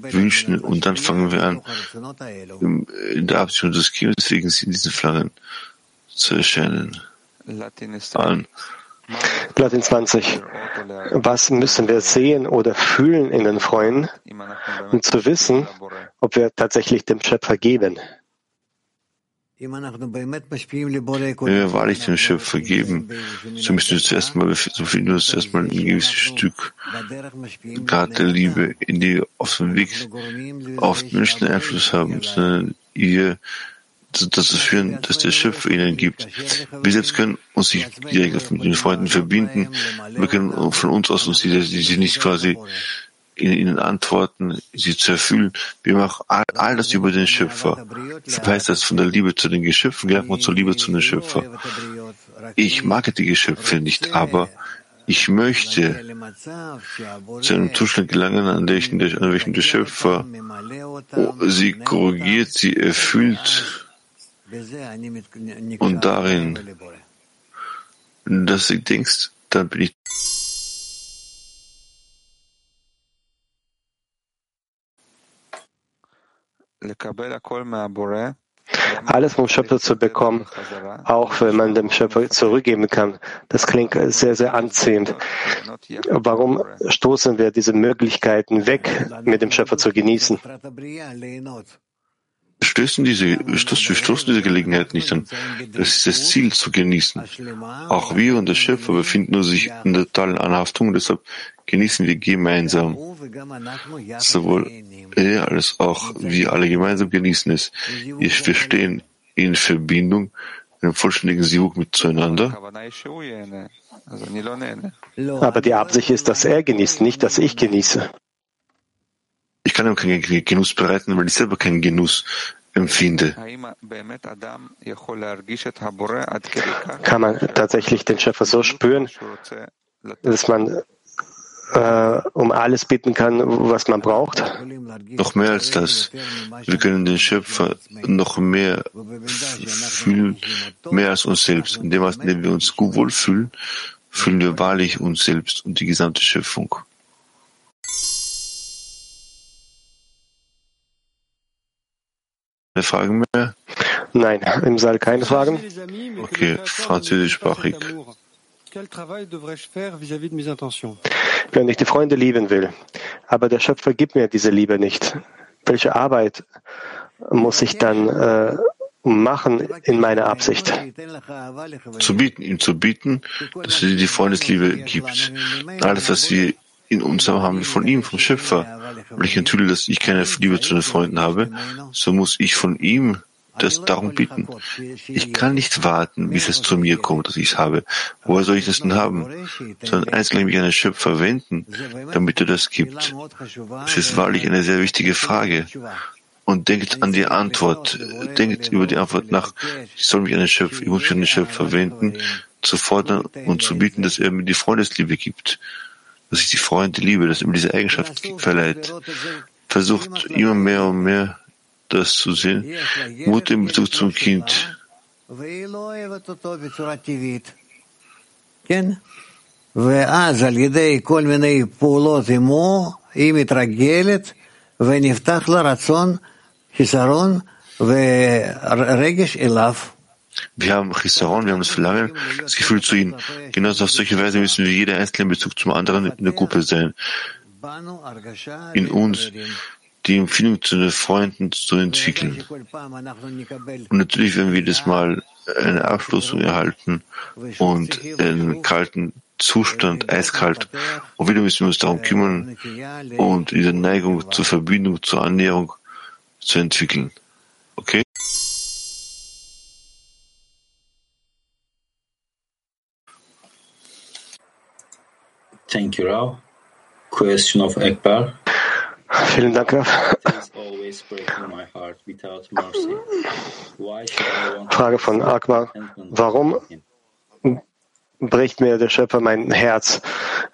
wünschen und dann fangen wir an, in der Absicht des Kindes deswegen in diesen Flaggen zu erscheinen. An. Platin 20. Was müssen wir sehen oder fühlen in den Freunden, um zu wissen, ob wir tatsächlich dem Schöpfer geben? Wenn wir wahrlich dem Schöpfer geben, so müssen wir zuerst mal, so befinden wir zuerst mal ein gewisses Stück Grad der Liebe, in die auf dem Weg auf Menschen Einfluss haben, sondern ihr dazu führen, dass der Schöpfer ihnen gibt. Wir selbst können uns nicht direkt mit den Freunden verbinden. Wir können von uns aus uns die, sie nicht quasi ihnen antworten, sie zu erfüllen. Wir machen all, all das über den Schöpfer. Das heißt, das von der Liebe zu den Geschöpfen gelangt man zur Liebe zu den Schöpfer. Ich mag die Geschöpfe nicht, aber ich möchte zu einem Zustand gelangen, an welchem der, an welchem der Schöpfer sie korrigiert, sie erfüllt und darin, dass du denkst, dann bin ich alles vom Schöpfer zu bekommen, auch wenn man dem Schöpfer zurückgeben kann. Das klingt sehr, sehr anziehend. Warum stoßen wir diese Möglichkeiten weg, mit dem Schöpfer zu genießen? Stößen diese, wir stoßen diese Gelegenheit nicht an. Das ist das Ziel zu genießen. Auch wir und der Schöpfer befinden sich in der totalen Anhaftung, deshalb genießen wir gemeinsam. Sowohl er als auch wir alle gemeinsam genießen es. Wir stehen in Verbindung, in einem vollständigen Sivuk mit zueinander. Aber die Absicht ist, dass er genießt, nicht, dass ich genieße. Ich kann ihm keinen Genuss bereiten, weil ich selber keinen Genuss empfinde. Kann man tatsächlich den Schöpfer so spüren, dass man äh, um alles bitten kann, was man braucht? Noch mehr als das. Wir können den Schöpfer noch mehr fühlen, mehr als uns selbst. In dem Maß, in dem wir uns gut wohlfühlen, fühlen wir wahrlich uns selbst und die gesamte Schöpfung. Keine Fragen mehr? Nein, im Saal keine Fragen. Okay, französischsprachig. Wenn ich die Freunde lieben will, aber der Schöpfer gibt mir diese Liebe nicht, welche Arbeit muss ich dann äh, machen in meiner Absicht? Zu bieten, ihm zu bieten, dass er dir die Freundesliebe gibt. Alles, was wir in uns haben wir von ihm, vom Schöpfer. Weil ich enthülle, dass ich keine Liebe zu den Freunden habe, so muss ich von ihm das darum bitten. Ich kann nicht warten, bis es zu mir kommt, dass ich es habe. Woher soll ich das denn haben? Sondern eins kann ich mich an den Schöpfer wenden, damit er das gibt. Es ist wahrlich eine sehr wichtige Frage. Und denkt an die Antwort. Denkt über die Antwort nach. Ich soll mich an den Schöpfer, ich muss mich an den Schöpfer wenden, zu fordern und zu bieten, dass er mir die Freundesliebe gibt dass ich die Freunde liebe, dass ihm diese Eigenschaft verleiht. Versucht immer mehr und mehr das zu sehen. Mutter in Bezug zum Kind. ואז על ידי כל מיני פעולות עמו היא מתרגלת ונפתח לה רצון, חיסרון ורגש אליו. Wir haben Chisaron, wir haben das Verlangen, das Gefühl zu ihnen. Genauso auf solche Weise müssen wir jeder einzelne in Bezug zum anderen in der Gruppe sein. In uns die Empfindung zu den Freunden zu entwickeln. Und natürlich, wenn wir das mal eine Abschlussung erhalten und einen kalten Zustand, eiskalt, und wieder müssen wir uns darum kümmern und diese Neigung zur Verbindung, zur Annäherung zu entwickeln. Okay? Thank you, Rav. Question of Ekbar. Vielen Dank, Rav. Frage von Akbar. Warum bricht mir der Schöpfer mein Herz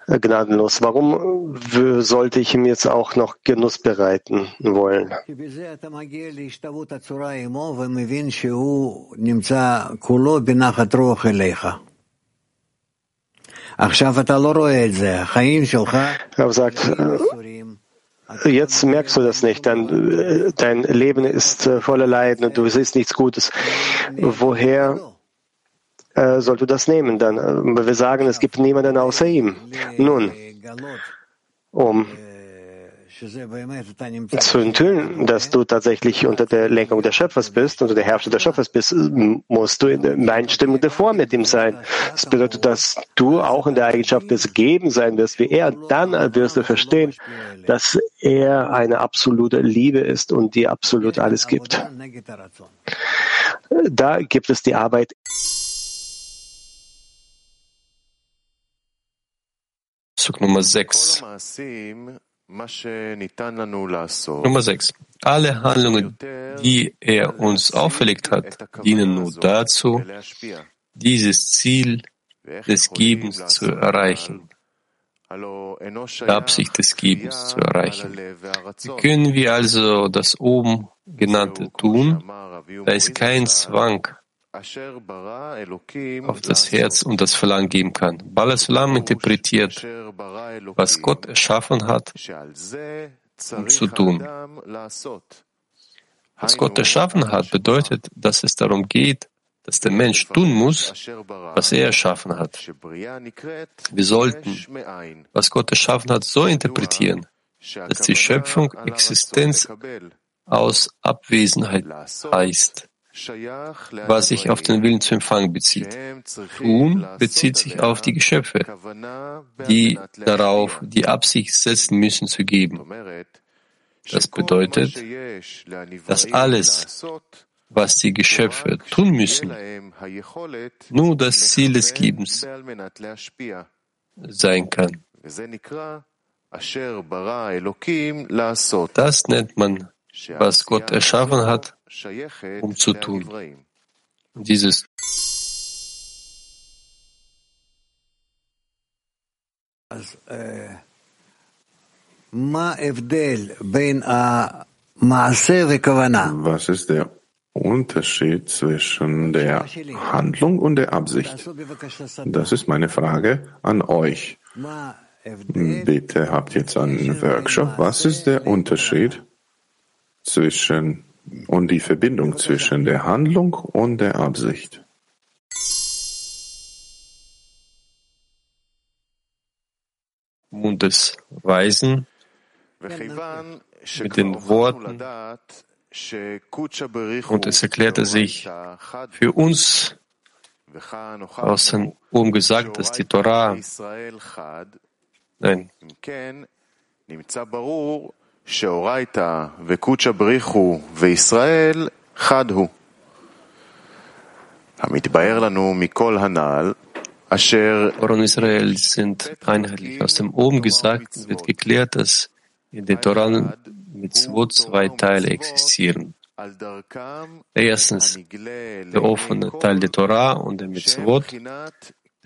äh, gnadenlos? Warum w- sollte ich ihm jetzt auch noch Genuss bereiten wollen? Er sagt, äh, jetzt merkst du das nicht, dein, äh, dein Leben ist äh, voller Leiden und du siehst nichts Gutes. Woher äh, sollst du das nehmen dann? Wir sagen, es gibt niemanden außer ihm. Nun, um zu enthüllen, dass du tatsächlich unter der Lenkung des Schöpfers bist, unter der Herrschaft des Schöpfers bist, musst du in übereinstimmender Form mit ihm sein. Das bedeutet, dass du auch in der Eigenschaft des Geben sein wirst wie er. Dann wirst du verstehen, dass er eine absolute Liebe ist und dir absolut alles gibt. Da gibt es die Arbeit. Zug Nummer 6. Nummer 6. Alle Handlungen, die er uns auferlegt hat, dienen nur dazu, dieses Ziel des Gebens zu erreichen, die Absicht des Gebens zu erreichen. Wie können wir also das oben genannte tun? Da es keinen Zwang auf das Herz und das Verlangen geben kann. Bala Sulam interpretiert, was Gott erschaffen hat, um zu tun. Was Gott erschaffen hat, bedeutet, dass es darum geht, dass der Mensch tun muss, was er erschaffen hat. Wir sollten, was Gott erschaffen hat, so interpretieren, dass die Schöpfung Existenz aus Abwesenheit heißt, was sich auf den Willen zu empfangen bezieht. Tun bezieht sich auf die Geschöpfe, die darauf die Absicht setzen müssen zu geben. Das bedeutet, dass alles, was die Geschöpfe tun müssen, nur das Ziel des Gebens sein kann. Das nennt man, was Gott erschaffen hat, um zu tun. Dieses Was ist der Unterschied zwischen der Handlung und der Absicht? Das ist meine Frage an euch. Bitte habt jetzt einen Workshop. Was ist der Unterschied zwischen und die Verbindung zwischen der Handlung und der Absicht. Mundes weisen mit den Worten und es erklärte sich für uns außen Oben gesagt, dass die Torah, nein, שאורייתא וקודשא בריחו וישראל חד הוא. המתבהר לנו מכל הנ"ל, אשר Torah und Israel sind einheitlich. Aus dem oben gesagt wird geklärt, dass in der Torah mit Zwot zwei Teile existieren. על דרכם Erstens הנגלה der offene Teil der Torah und der Mitzvot,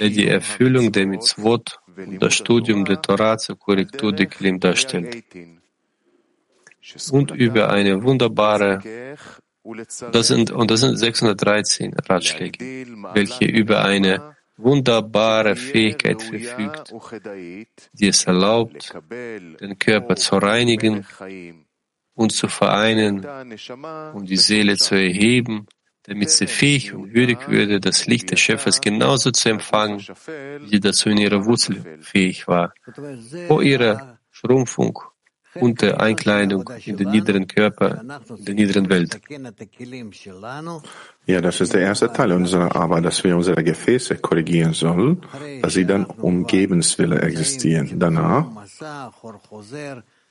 der die Erfüllung der Mitzvot und das Studium der Torah zur Korrektur der Kelim darstellt. und über eine wunderbare, das sind, und das sind 613 Ratschläge, welche über eine wunderbare Fähigkeit verfügt, die es erlaubt, den Körper zu reinigen und zu vereinen, um die Seele zu erheben, damit sie fähig und würdig würde, das Licht des Schöpfers genauso zu empfangen, wie sie dazu in ihrer Wurzel fähig war, vor ihrer Schrumpfung und der Einkleidung in den niederen Körper, in der niederen Welt. Ja, das ist der erste Teil unserer Arbeit, dass wir unsere Gefäße korrigieren sollen, dass sie dann umgebenswille existieren. Danach,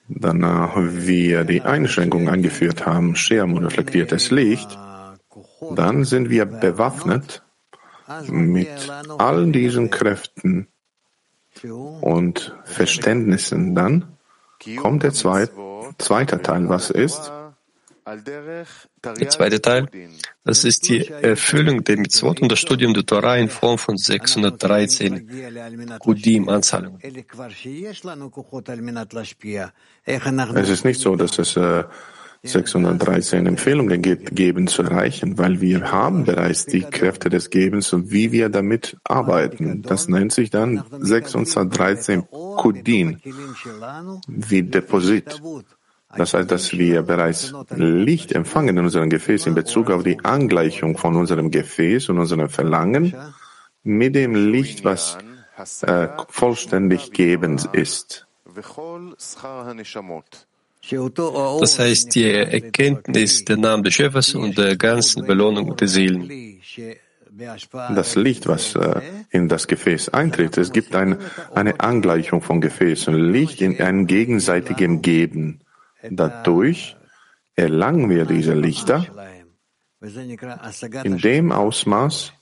danach wir die Einschränkung angeführt haben, Schirm und reflektiertes Licht, dann sind wir bewaffnet mit all diesen Kräften und Verständnissen dann, kommt der zweite, zweite Teil. Was ist? Der zweite Teil, das ist die Erfüllung der Mitzvot und das Studium der Torah in Form von 613 Kudim, Anzahlungen. Es ist nicht so, dass es äh, 613 Empfehlungen Geben zu erreichen, weil wir haben bereits die Kräfte des Gebens und wie wir damit arbeiten. Das nennt sich dann 613 Kudin, wie Deposit. Das heißt, dass wir bereits Licht empfangen in unserem Gefäß in Bezug auf die Angleichung von unserem Gefäß und unserem Verlangen mit dem Licht, was äh, vollständig gebend ist. Das heißt, die Erkenntnis der Namen des Schöpfers und der ganzen Belohnung der Seelen. Das Licht, was äh, in das Gefäß eintritt, es gibt ein, eine Angleichung von Gefäß und Licht in einem gegenseitigen Geben. Dadurch erlangen wir diese Lichter in dem Ausmaß,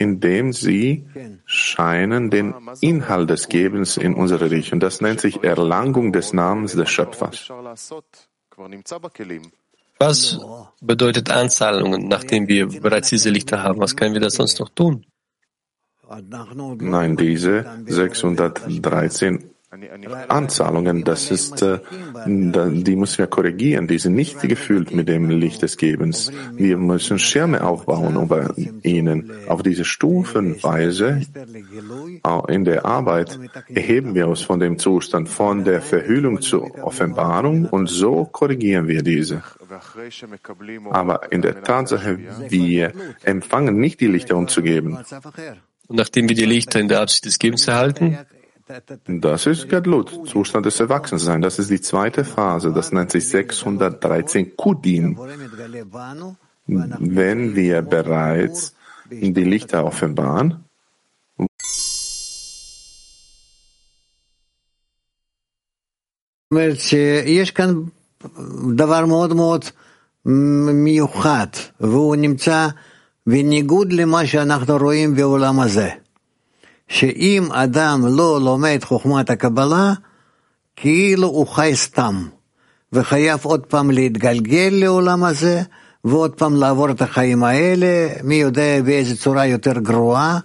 in dem sie scheinen den Inhalt des Gebens in unsere Richtung. Das nennt sich Erlangung des Namens des Schöpfers. Was bedeutet Anzahlungen, nachdem wir bereits diese Lichter haben? Was können wir da sonst noch tun? Nein, diese 613 Anzahlungen, das ist, äh, die müssen wir korrigieren. Die sind nicht gefühlt mit dem Licht des Gebens. Wir müssen Schirme aufbauen über ihnen. Auf diese Stufenweise in der Arbeit erheben wir uns von dem Zustand von der Verhüllung zur Offenbarung und so korrigieren wir diese. Aber in der Tatsache, wir empfangen nicht die Lichter, um zu geben. Und nachdem wir die Lichter in der Absicht des Gebens erhalten, das ist Gadlut, Zustand des Erwachsenseins. Das ist die zweite Phase. Das nennt sich 613 Kudim. Wenn wir bereits die Lichter offenbaren, יש כאן דבר מאוד מאוד מיוחד, והוא נמצא בניגוד למה שאנחנו רואים בעולם הזה. שאם אדם לא לומד חוכמת הקבלה, כאילו הוא חי סתם, וחייב עוד פעם להתגלגל לעולם הזה, ועוד פעם לעבור את החיים האלה, מי יודע באיזה צורה יותר גרועה,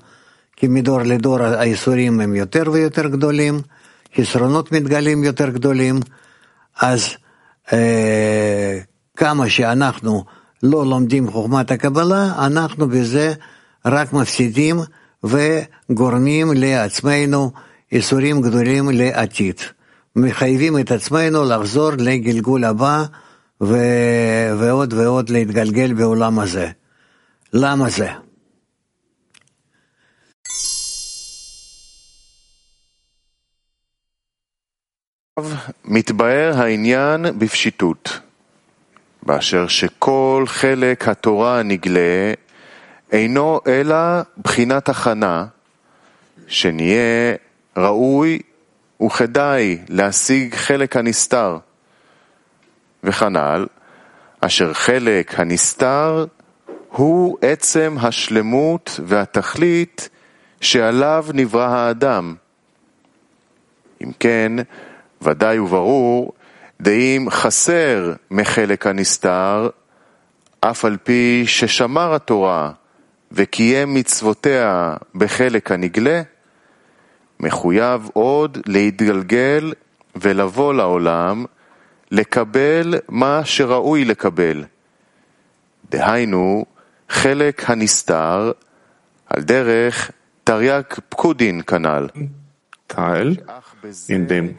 כי מדור לדור האיסורים הם יותר ויותר גדולים, חסרונות מתגלים יותר גדולים, אז אה, כמה שאנחנו לא לומדים חוכמת הקבלה, אנחנו בזה רק מפסידים וגורמים לעצמנו איסורים גדולים לעתיד. מחייבים את עצמנו לחזור לגלגול הבא ו... ועוד ועוד להתגלגל בעולם הזה. למה זה? מתבאר העניין בפשיטות, באשר שכל חלק התורה הנגלה אינו אלא בחינת הכנה, שנהיה ראוי וכדאי להשיג חלק הנסתר, וכנ"ל, אשר חלק הנסתר הוא עצם השלמות והתכלית שעליו נברא האדם. אם כן, ודאי וברור, דאם חסר מחלק הנסתר, אף על פי ששמר התורה וקיים מצוותיה בחלק הנגלה, מחויב עוד להתגלגל ולבוא לעולם, לקבל מה שראוי לקבל. דהיינו, חלק הנסתר על דרך תרי"ג פקודין כנ"ל. Teil, in dem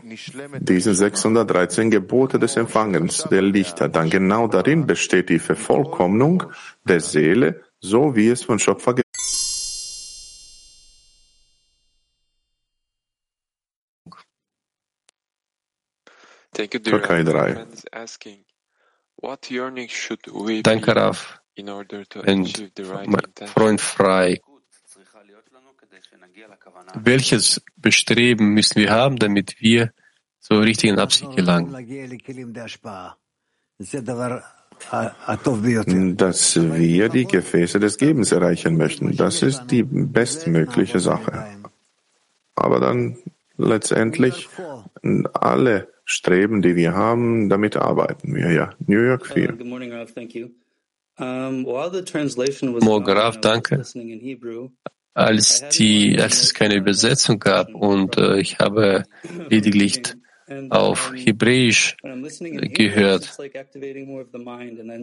diese 613 Gebote des Empfangens der Lichter, dann genau darin besteht die Vervollkommnung der Seele, so wie es von Schöpfer Türkei 3. Danke, Raf. Und mein Freund Frei. Welches Bestreben müssen wir haben, damit wir zur richtigen Absicht gelangen? Dass wir die Gefäße des Gebens erreichen möchten. Das ist die bestmögliche Sache. Aber dann letztendlich alle Streben, die wir haben, damit arbeiten wir, ja. New York 4. Morgen, Rav, danke. Als, die, als es keine Übersetzung gab und äh, ich habe *coughs* lediglich auf Hebräisch gehört.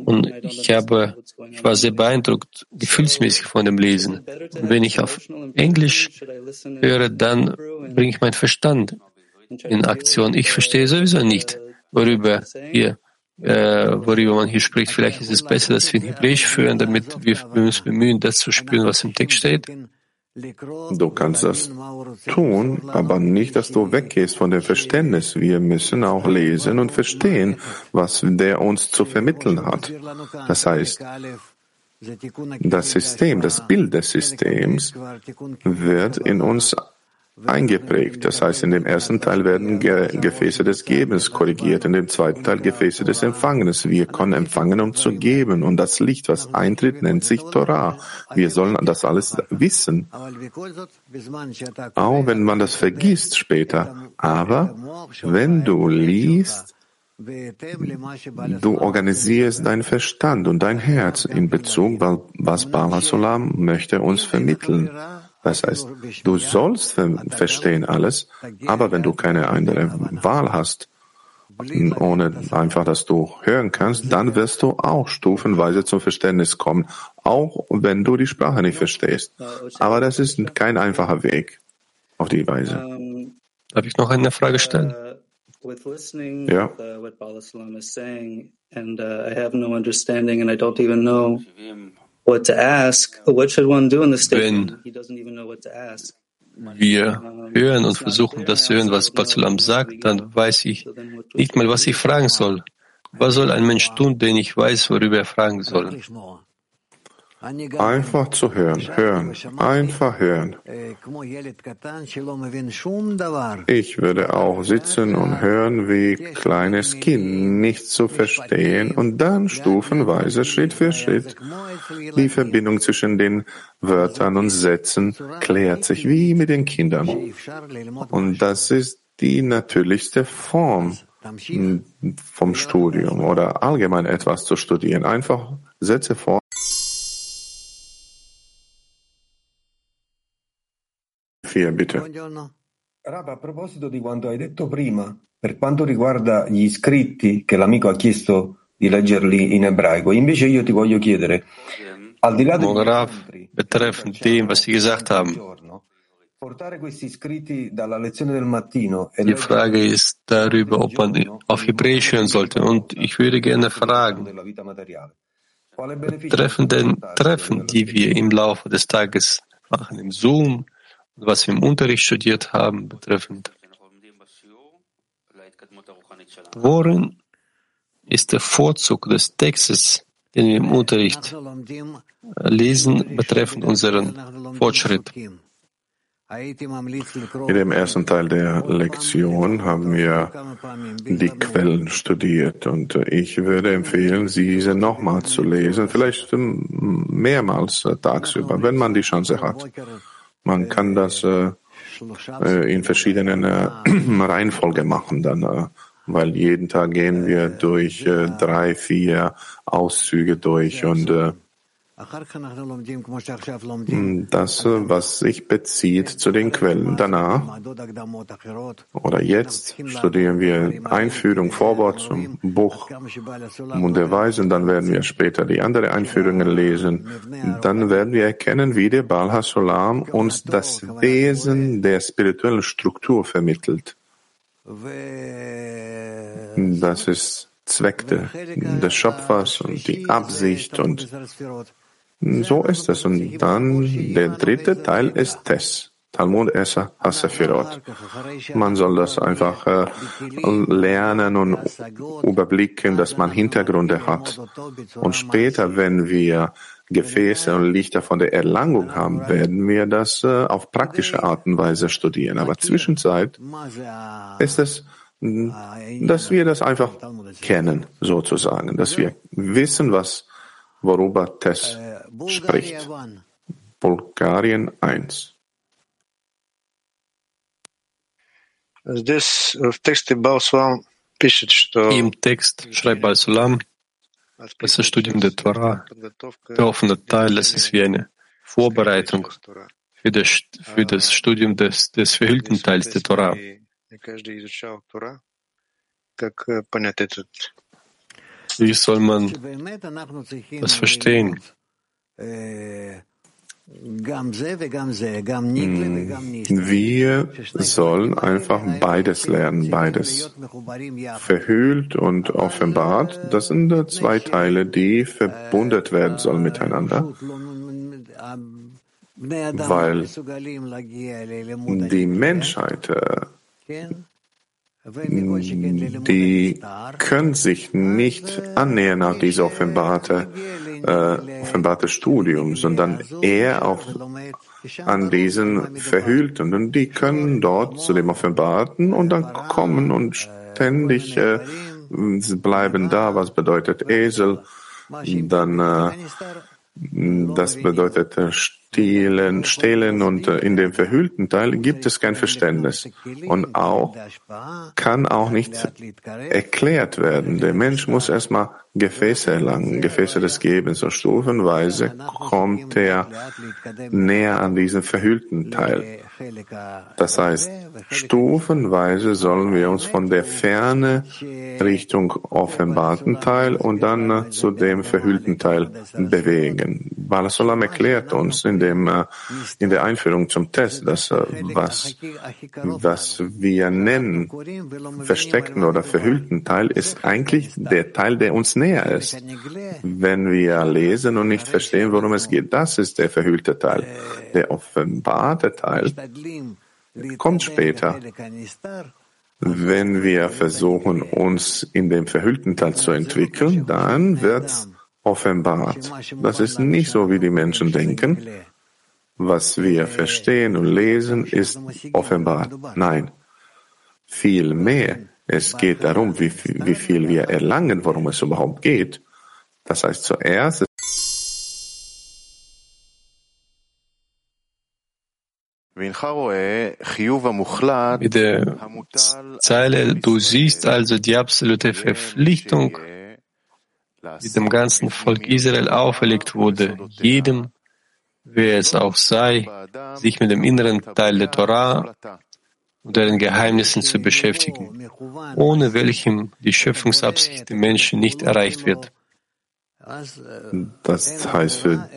Und ich habe, ich war sehr beeindruckt, gefühlsmäßig von dem Lesen. Und wenn ich auf Englisch höre, dann bringe ich meinen Verstand in Aktion. Ich verstehe sowieso nicht, worüber hier, äh, worüber man hier spricht. Vielleicht ist es besser, dass wir in Hebräisch führen, damit wir uns bemühen, das zu spüren, was im Text steht. Du kannst das tun, aber nicht, dass du weggehst von dem Verständnis. Wir müssen auch lesen und verstehen, was der uns zu vermitteln hat. Das heißt, das System, das Bild des Systems wird in uns eingeprägt. Das heißt, in dem ersten Teil werden Ge Gefäße des Gebens korrigiert, in dem zweiten Teil Gefäße des Empfangens. Wir können empfangen, um zu geben. Und das Licht, was eintritt, nennt sich Torah. Wir sollen das alles wissen. Auch wenn man das vergisst später. Aber wenn du liest, Du organisierst deinen Verstand und dein Herz in Bezug, was Baba Solam möchte uns vermitteln. Das heißt, du sollst verstehen alles, aber wenn du keine andere Wahl hast, ohne einfach, dass du hören kannst, dann wirst du auch stufenweise zum Verständnis kommen, auch wenn du die Sprache nicht verstehst. Aber das ist kein einfacher Weg auf die Weise. Darf ich noch eine Frage stellen? Ja. what to ask, what should one do in this Wenn wir hören und versuchen, das zu hören, was Basulam sagt, dann weiß ich nicht mal, was ich fragen soll. Was soll ein Mensch tun, den ich weiß, worüber er fragen soll? Einfach zu hören, hören, einfach hören. Ich würde auch sitzen und hören wie kleines Kind, nicht zu verstehen und dann stufenweise, Schritt für Schritt, die Verbindung zwischen den Wörtern und Sätzen klärt sich wie mit den Kindern. Und das ist die natürlichste Form vom Studium oder allgemein etwas zu studieren. Einfach Sätze vor Sofia, bitte. Rab, a proposito di quanto hai detto prima, per quanto riguarda gli scritti che l'amico ha chiesto di leggerli in ebraico, invece io ti voglio chiedere, al di là del betreffend dem, was Sie gesagt haben, Die Frage ist darüber, ob man auf Hebräisch hören sollte. Und ich würde gerne fragen, betreffend den Treffen, die wir im Laufe des Tages machen, im Zoom, was wir im Unterricht studiert haben, betreffend. Worin ist der Vorzug des Textes, den wir im Unterricht lesen, betreffend unseren Fortschritt? In dem ersten Teil der Lektion haben wir die Quellen studiert und ich würde empfehlen, diese nochmal zu lesen, vielleicht mehrmals tagsüber, wenn man die Chance hat. Man kann das äh, äh, in verschiedenen äh, *clears throat* Reihenfolge machen, dann, äh, weil jeden Tag gehen wir durch äh, drei, vier Auszüge durch und äh, das, was sich bezieht zu den Quellen. Danach oder jetzt studieren wir Einführung, Vorwort zum Buch und der Weisen, dann werden wir später die anderen Einführungen lesen. Dann werden wir erkennen, wie der Baal HaSolam uns das Wesen der spirituellen Struktur vermittelt. Das ist Zweck des Schöpfers und die Absicht und so ist es. Und dann der dritte Teil ist Tess. Talmud Esa Hasefirot. Man soll das einfach äh, lernen und überblicken, dass man Hintergründe hat. Und später, wenn wir Gefäße und Lichter von der Erlangung haben, werden wir das äh, auf praktische Art und Weise studieren. Aber Zwischenzeit ist es, dass wir das einfach kennen, sozusagen, dass wir wissen, was worüber Tess spricht. Bulgarien 1. Im Text schreibt Bal-Sulam, dass das Studium der Torah, der offene Teil, das ist wie eine Vorbereitung für das, für das Studium des, des verhüllten Teils der Torah. Wie soll man das verstehen? Wir sollen einfach beides lernen, beides. Verhüllt und offenbart, das sind zwei Teile, die verbundet werden sollen miteinander, weil die Menschheit die können sich nicht annähern an dieses offenbarte, äh, offenbarte Studium, sondern eher auf, an diesen Verhüllten. Und die können dort zu dem Offenbarten und dann kommen und ständig äh, bleiben da, was bedeutet Esel, dann äh, das bedeutet äh, stehlen, stehlen und äh, in dem verhüllten Teil gibt es kein Verständnis und auch kann auch nicht erklärt werden. Der Mensch muss erstmal Gefäße erlangen, Gefäße des Gebens. So stufenweise kommt er näher an diesen verhüllten Teil. Das heißt, stufenweise sollen wir uns von der Ferne Richtung offenbarten Teil und dann zu dem verhüllten Teil bewegen. Balasolam erklärt uns in, dem, äh, in der Einführung zum Test, dass äh, was, was wir nennen versteckten oder verhüllten Teil ist eigentlich der Teil, der uns näher ist. Wenn wir lesen und nicht verstehen, worum es geht, das ist der verhüllte Teil. Der offenbarte Teil kommt später. Wenn wir versuchen, uns in dem verhüllten Teil zu entwickeln, dann wird offenbart. Das ist nicht so, wie die Menschen denken. Was wir verstehen und lesen, ist offenbart. Nein. Viel mehr. Es geht darum, wie, wie viel wir erlangen, worum es überhaupt geht. Das heißt, zuerst Mit der Zeile, du siehst also die absolute Verpflichtung, die dem ganzen Volk Israel auferlegt wurde, jedem, wer es auch sei, sich mit dem inneren Teil der Torah und deren Geheimnissen zu beschäftigen, ohne welchem die Schöpfungsabsicht der Menschen nicht erreicht wird. Das heißt für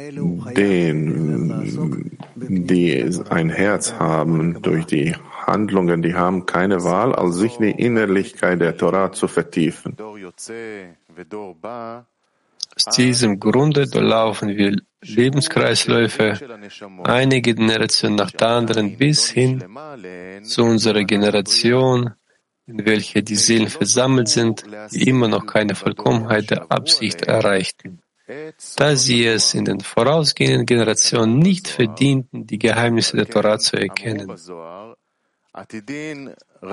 den, die ein Herz haben durch die Handlungen, die haben keine Wahl, als sich die Innerlichkeit der Torah zu vertiefen. Aus diesem Grunde durchlaufen wir Lebenskreisläufe, eine Generation nach der anderen bis hin zu unserer Generation, in welcher die Seelen versammelt sind, die immer noch keine Vollkommenheit der Absicht erreichten, da sie es in den vorausgehenden Generationen nicht verdienten, die Geheimnisse der Torah zu erkennen.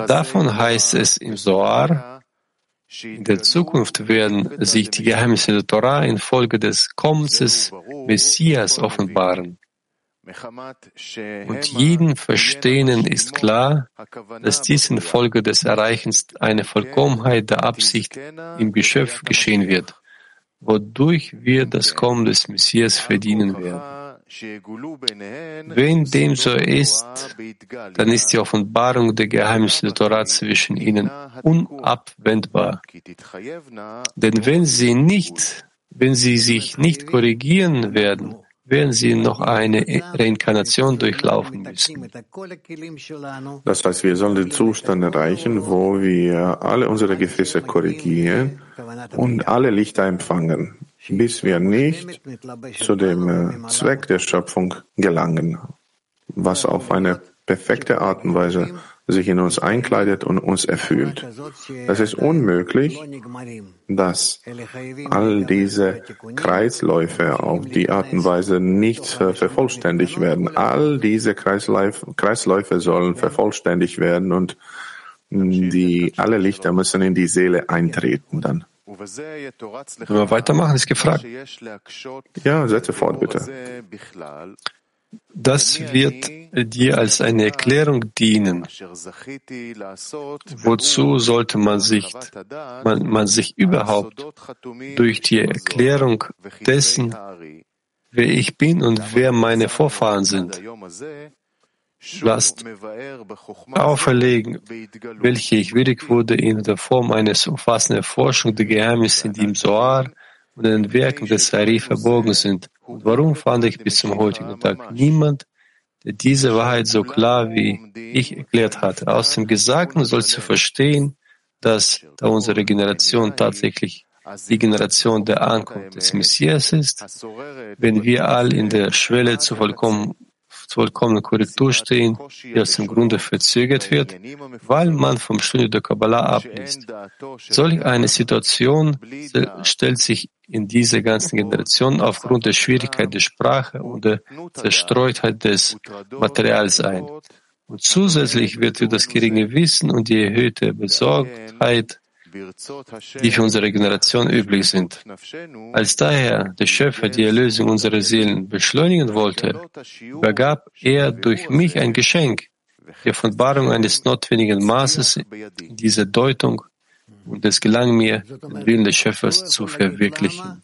Davon heißt es im Zohar, in der Zukunft werden sich die Geheimnisse der Torah infolge des Kommens des Messias offenbaren. Und jeden Verstehenden ist klar, dass dies infolge des Erreichens einer Vollkommenheit der Absicht im Geschöpf geschehen wird, wodurch wir das Kommen des Messias verdienen werden. Wenn dem so ist, dann ist die Offenbarung der Geheimnisse der Torah zwischen ihnen unabwendbar. Denn wenn sie nicht, wenn sie sich nicht korrigieren werden, werden sie noch eine Reinkarnation durchlaufen müssen. Das heißt, wir sollen den Zustand erreichen, wo wir alle unsere Gefäße korrigieren und alle Lichter empfangen, bis wir nicht zu dem äh, Zweck der Schöpfung gelangen, was auf eine perfekte Art und Weise sich in uns einkleidet und uns erfüllt. Es ist unmöglich, dass all diese Kreisläufe auf die Art und Weise nicht vervollständigt werden. All diese Kreisläufe, sollen vervollständigt werden und die, alle Lichter müssen in die Seele eintreten dann. Wenn wir weitermachen, ist gefragt. Ja, setze fort, bitte. Das wird dir als eine Erklärung dienen. Wozu sollte man sich, man, man sich überhaupt durch die Erklärung dessen, wer ich bin und wer meine Vorfahren sind, Last auferlegen, welche ich würdig wurde in der Form eines umfassenden Erforschung der Geheimnisse, die im Soar und den Werken des Ari verborgen sind. Und warum fand ich bis zum heutigen Tag niemand, der diese Wahrheit so klar wie ich erklärt hat? Aus dem Gesagten sollst du verstehen, dass da unsere Generation tatsächlich die Generation der Ankunft des Messias ist, wenn wir all in der Schwelle zur vollkommen vollkommene Korrektur stehen, die aus dem Grunde verzögert wird, weil man vom Studium der Kabbalah abliest. Solch eine Situation stellt sich in dieser ganzen Generation aufgrund der Schwierigkeit der Sprache und der Zerstreutheit des Materials ein. Und zusätzlich wird durch das geringe Wissen und die erhöhte Besorgtheit die für unsere Generation üblich sind. Als daher der Schöpfer die Erlösung unserer Seelen beschleunigen wollte, übergab er durch mich ein Geschenk, die Offenbarung eines notwendigen Maßes dieser Deutung, und es gelang mir, den Willen des Schöpfers zu verwirklichen.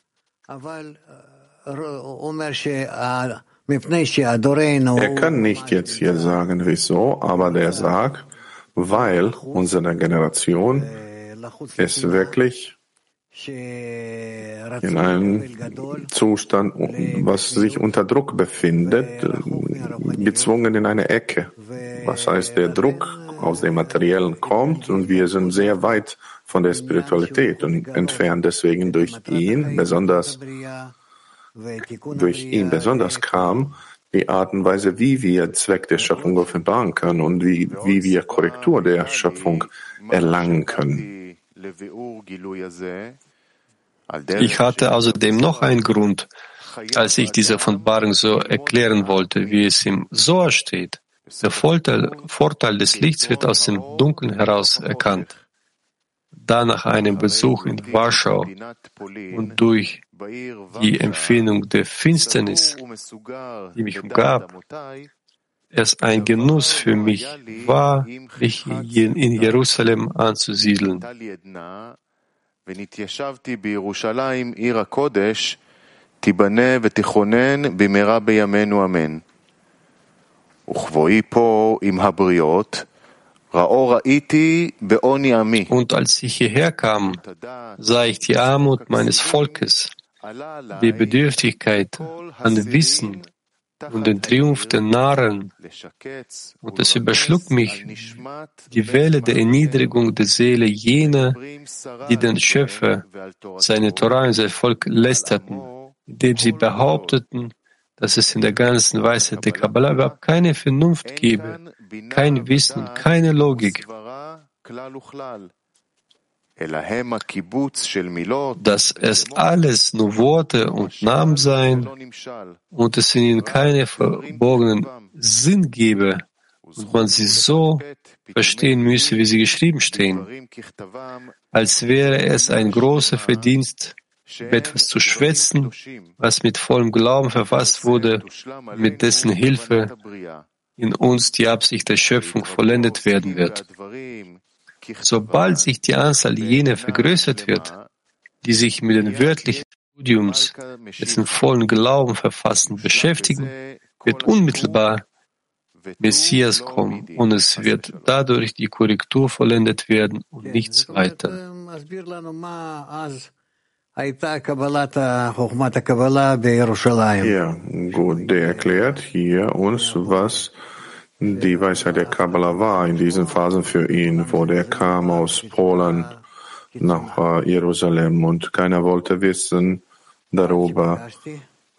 Er kann nicht jetzt hier sagen, wieso, aber der sagt, weil unsere Generation ist wirklich in einem Zustand, was sich unter Druck befindet, gezwungen in eine Ecke. Was heißt, der Druck aus dem Materiellen kommt und wir sind sehr weit von der Spiritualität und entfernt deswegen durch ihn, besonders durch ihn besonders kam, die Art und Weise, wie wir Zweck der Schöpfung offenbaren können und wie, wie wir Korrektur der Schöpfung erlangen können. Ich hatte außerdem noch einen Grund, als ich diese Offenbarung so erklären wollte, wie es im Soa steht. Der Vorteil, Vorteil des Lichts wird aus dem Dunkeln heraus erkannt. Da nach einem Besuch in Warschau und durch die Empfindung der Finsternis, die mich umgab, es ein Genuss für mich war, mich in Jerusalem anzusiedeln. תיבנה ותכונן במהרה בימינו אמן. וכבואי פה עם הבריות, ראו ראיתי בעוני עמי. Und als ich hierher kam, sah ich die Armut meines Volkes, die Bedürftigkeit an Wissen, und den Triumph der Narren. Und es überschlug mich die Welle der Erniedrigung der Seele jener, die den Schöpfer, seine Torah und sein Volk lästerten, indem sie behaupteten, dass es in der ganzen Weisheit der Kabbalah überhaupt keine Vernunft gebe, kein Wissen, keine Logik dass es alles nur Worte und Namen seien und es in ihnen keine verborgenen Sinn gebe und man sie so verstehen müsse, wie sie geschrieben stehen, als wäre es ein großer Verdienst, etwas zu schwätzen, was mit vollem Glauben verfasst wurde, mit dessen Hilfe in uns die Absicht der Schöpfung vollendet werden wird. Sobald sich die Anzahl jener vergrößert wird, die sich mit den wörtlichen Studiums, dessen vollen Glauben verfassen, beschäftigen, wird unmittelbar Messias kommen und es wird dadurch die Korrektur vollendet werden und nichts weiter. Ja, gut, der erklärt hier uns, was die Weisheit der Kabbalah war in diesen Phasen für ihn, wo der kam aus Polen nach Jerusalem und keiner wollte wissen darüber.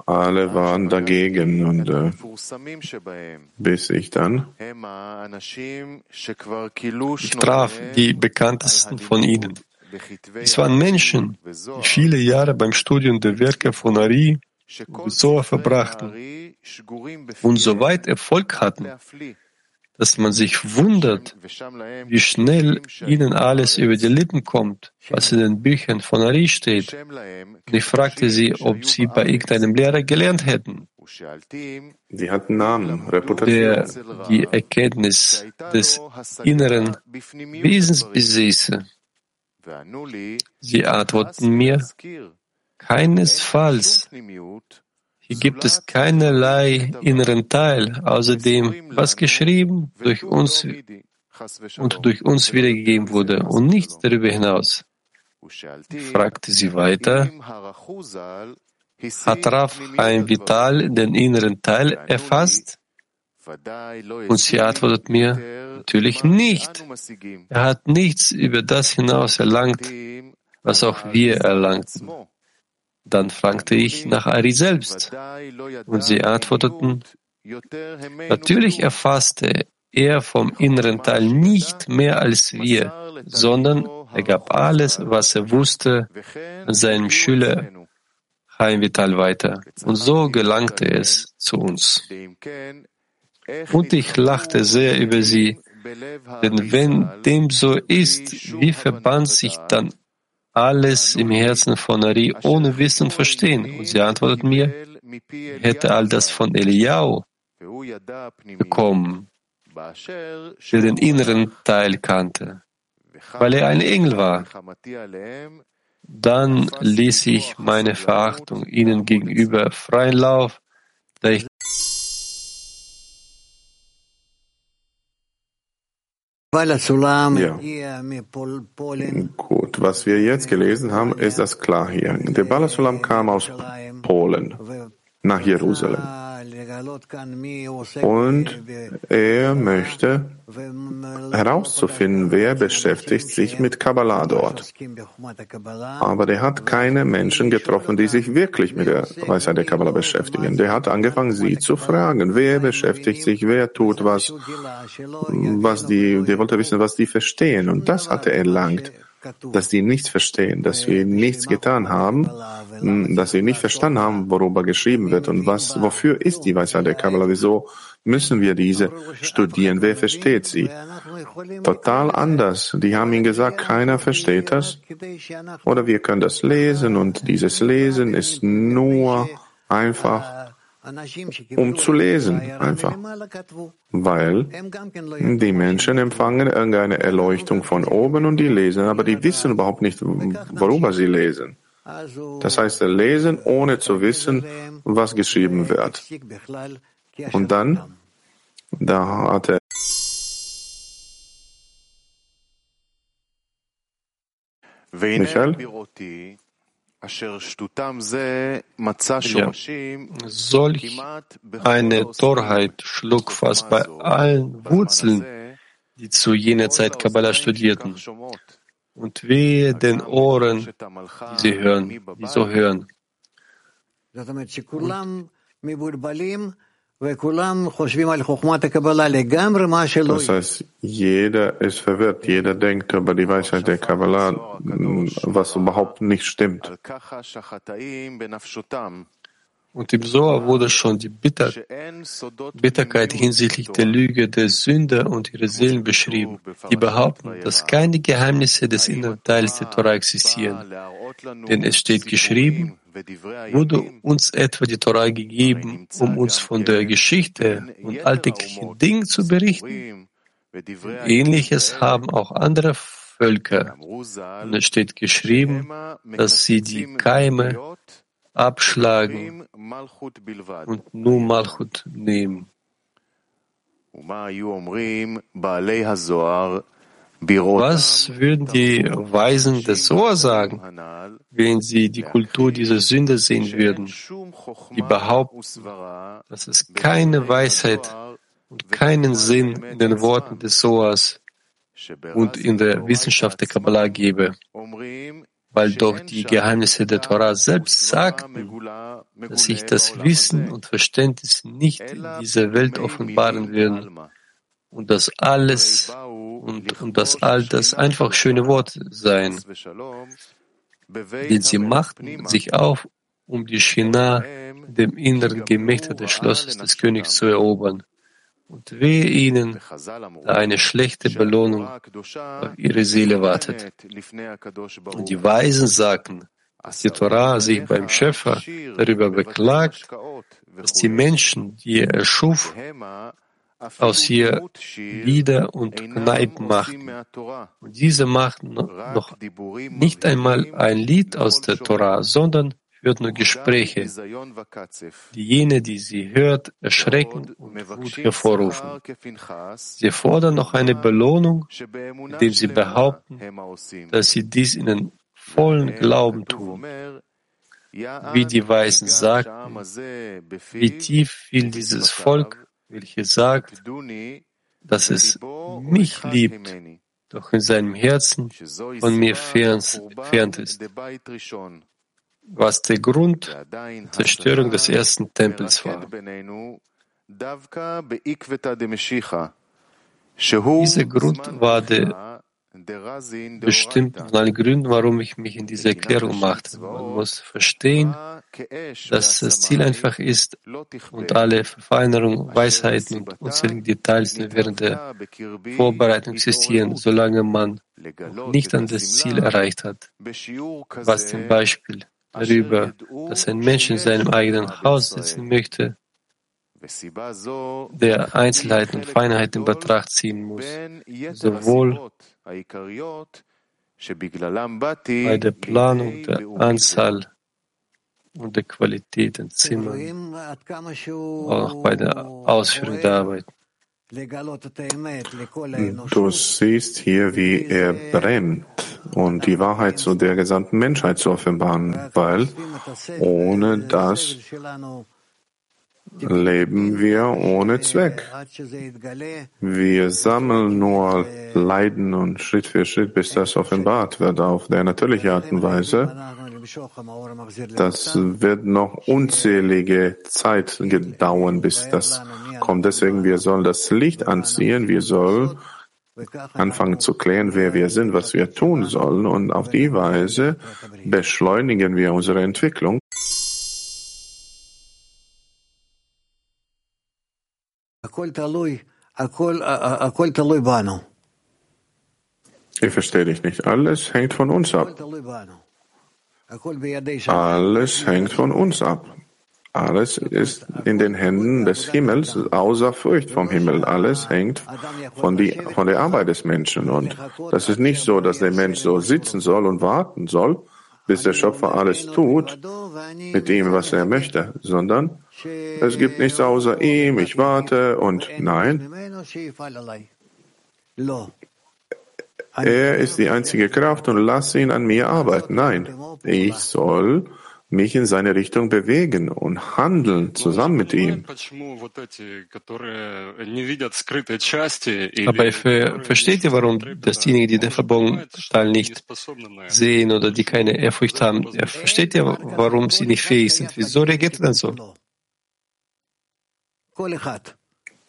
Alle waren dagegen und äh, bis ich dann ich traf die bekanntesten von ihnen. Es waren Menschen, die viele Jahre beim Studium der Werke von Ari Zohar verbrachten und so weit Erfolg hatten, dass man sich wundert, wie schnell ihnen alles über die Lippen kommt, was in den Büchern von Ari steht. Und ich fragte sie, ob sie bei irgendeinem Lehrer gelernt hätten. Die hatten Namen, Reputation. Der die Erkenntnis des inneren Wesens besäße. Sie antworten mir, keinesfalls. Hier gibt es keinerlei inneren Teil, außer dem, was geschrieben durch uns und durch uns wiedergegeben wurde und nichts darüber hinaus. Fragte sie weiter, hat Raf ein Vital den inneren Teil erfasst? Und sie antwortet mir, natürlich nicht. Er hat nichts über das hinaus erlangt, was auch wir erlangten. Dann fragte ich nach Ari selbst, und sie antworteten, natürlich erfasste er vom inneren Teil nicht mehr als wir, sondern er gab alles, was er wusste, seinem Schüler Chaim Vital weiter. Und so gelangte es zu uns. Und ich lachte sehr über sie, denn wenn dem so ist, wie verband sich dann alles im Herzen von Ari ohne Wissen und Verstehen? Und sie antwortet mir, er hätte all das von Eliyahu bekommen, der den inneren Teil kannte, weil er ein Engel war. Dann ließ ich meine Verachtung ihnen gegenüber freien Lauf, da ich Ja. Gut, was wir jetzt gelesen haben, ist das klar hier. Der Balasulam kam aus Polen nach Jerusalem. Und er möchte herauszufinden, wer beschäftigt sich mit Kabbalah dort. Aber der hat keine Menschen getroffen, die sich wirklich mit der Weisheit der Kabbalah beschäftigen. Der hat angefangen, sie zu fragen, wer beschäftigt sich, wer tut was, was die, der wollte wissen, was die verstehen. Und das hat er erlangt dass die nichts verstehen, dass wir nichts getan haben, dass sie nicht verstanden haben, worüber geschrieben wird und was, wofür ist die Weisheit der Kabbalah, wieso müssen wir diese studieren, wer versteht sie? Total anders. Die haben ihnen gesagt, keiner versteht das. Oder wir können das lesen und dieses Lesen ist nur einfach um zu lesen, einfach. Weil die Menschen empfangen irgendeine Erleuchtung von oben und die lesen, aber die wissen überhaupt nicht, worüber sie lesen. Das heißt, sie lesen, ohne zu wissen, was geschrieben wird. Und dann, da hat er Michael? Ja. Solch eine Torheit schlug fast bei allen Wurzeln, die zu jener Zeit Kabbalah studierten. Und wehe den Ohren, die sie hören, die so hören. Und das heißt, jeder ist verwirrt, jeder denkt über die Weisheit der Kabbalah, was überhaupt nicht stimmt. Und im Soa wurde schon die Bitter Bitterkeit hinsichtlich der Lüge der Sünder und ihrer Seelen beschrieben, die behaupten, dass keine Geheimnisse des inneren Teils der Torah existieren. Denn es steht geschrieben, Wurde uns etwa die Torah gegeben, um uns von der Geschichte und alltäglichen Dingen zu berichten? Ähnliches haben auch andere Völker. Und es steht geschrieben, dass sie die Keime abschlagen und nur Malchut nehmen. Was würden die Weisen des Sohr sagen, wenn sie die Kultur dieser Sünde sehen würden, die behaupten, dass es keine Weisheit und keinen Sinn in den Worten des Soas und in der Wissenschaft der Kabbalah gebe, weil doch die Geheimnisse der Torah selbst sagten, dass sich das Wissen und Verständnis nicht in dieser Welt offenbaren würden und dass alles und, und dass all das einfach schöne Worte seien. Denn sie machten sich auf, um die Shina, dem inneren Gemächter des Schlosses des Königs zu erobern. Und wehe ihnen, da eine schlechte Belohnung auf ihre Seele wartet. Und die Weisen sagten, dass die Torah sich beim Schöpfer darüber beklagt, dass die Menschen, die er erschuf, aus ihr Lieder und Kneipen machten. Und diese machten noch nicht einmal ein Lied aus der Torah, sondern hört nur Gespräche, die jene, die sie hört, erschrecken und Wut hervorrufen. Sie fordern noch eine Belohnung, indem sie behaupten, dass sie dies in den vollen Glauben tun. Wie die Weisen sagten, wie tief fiel dieses Volk, welches sagt, dass es mich liebt, doch in seinem Herzen von mir fern ist. Was der Grund der Zerstörung des ersten Tempels war. Dieser Grund war der bestimmt von allen Gründen, warum ich mich in diese Erklärung machte. Man muss verstehen, dass das Ziel einfach ist und alle Verfeinerungen, Weisheiten und unzählige Details während der Vorbereitung existieren, solange man nicht an das Ziel erreicht hat. Was zum Beispiel darüber, dass ein Mensch in seinem eigenen Haus sitzen möchte, der Einzelheiten und Feinheiten in Betracht ziehen muss, sowohl bei der Planung der Anzahl und der Qualität der Zimmer, auch bei der Ausführung der Arbeit. Du siehst hier, wie er brennt und die Wahrheit zu der gesamten Menschheit zu offenbaren, weil ohne das leben wir ohne Zweck. Wir sammeln nur Leiden und Schritt für Schritt, bis das offenbart wird auf der natürliche Art und Weise. Das wird noch unzählige Zeit dauern, bis das kommt. Deswegen, wir sollen das Licht anziehen, wir sollen anfangen zu klären, wer wir sind, was wir tun sollen und auf die Weise beschleunigen wir unsere Entwicklung. Ich verstehe dich nicht. Alles hängt von uns ab. Alles hängt von uns ab. Alles ist in den Händen des Himmels, außer Furcht vom Himmel. Alles hängt von, die, von der Arbeit des Menschen. Und das ist nicht so, dass der Mensch so sitzen soll und warten soll, bis der Schöpfer alles tut mit ihm, was er möchte, sondern es gibt nichts außer ihm, ich warte und nein. Er ist die einzige Kraft und lass ihn an mir arbeiten. Nein, ich soll mich in seine Richtung bewegen und handeln zusammen mit ihm. Aber versteht ihr, warum dass diejenigen, die den verborgenen Teil nicht sehen oder die keine Ehrfurcht haben, versteht ihr, warum sie nicht fähig sind? Wieso reagiert er dann so?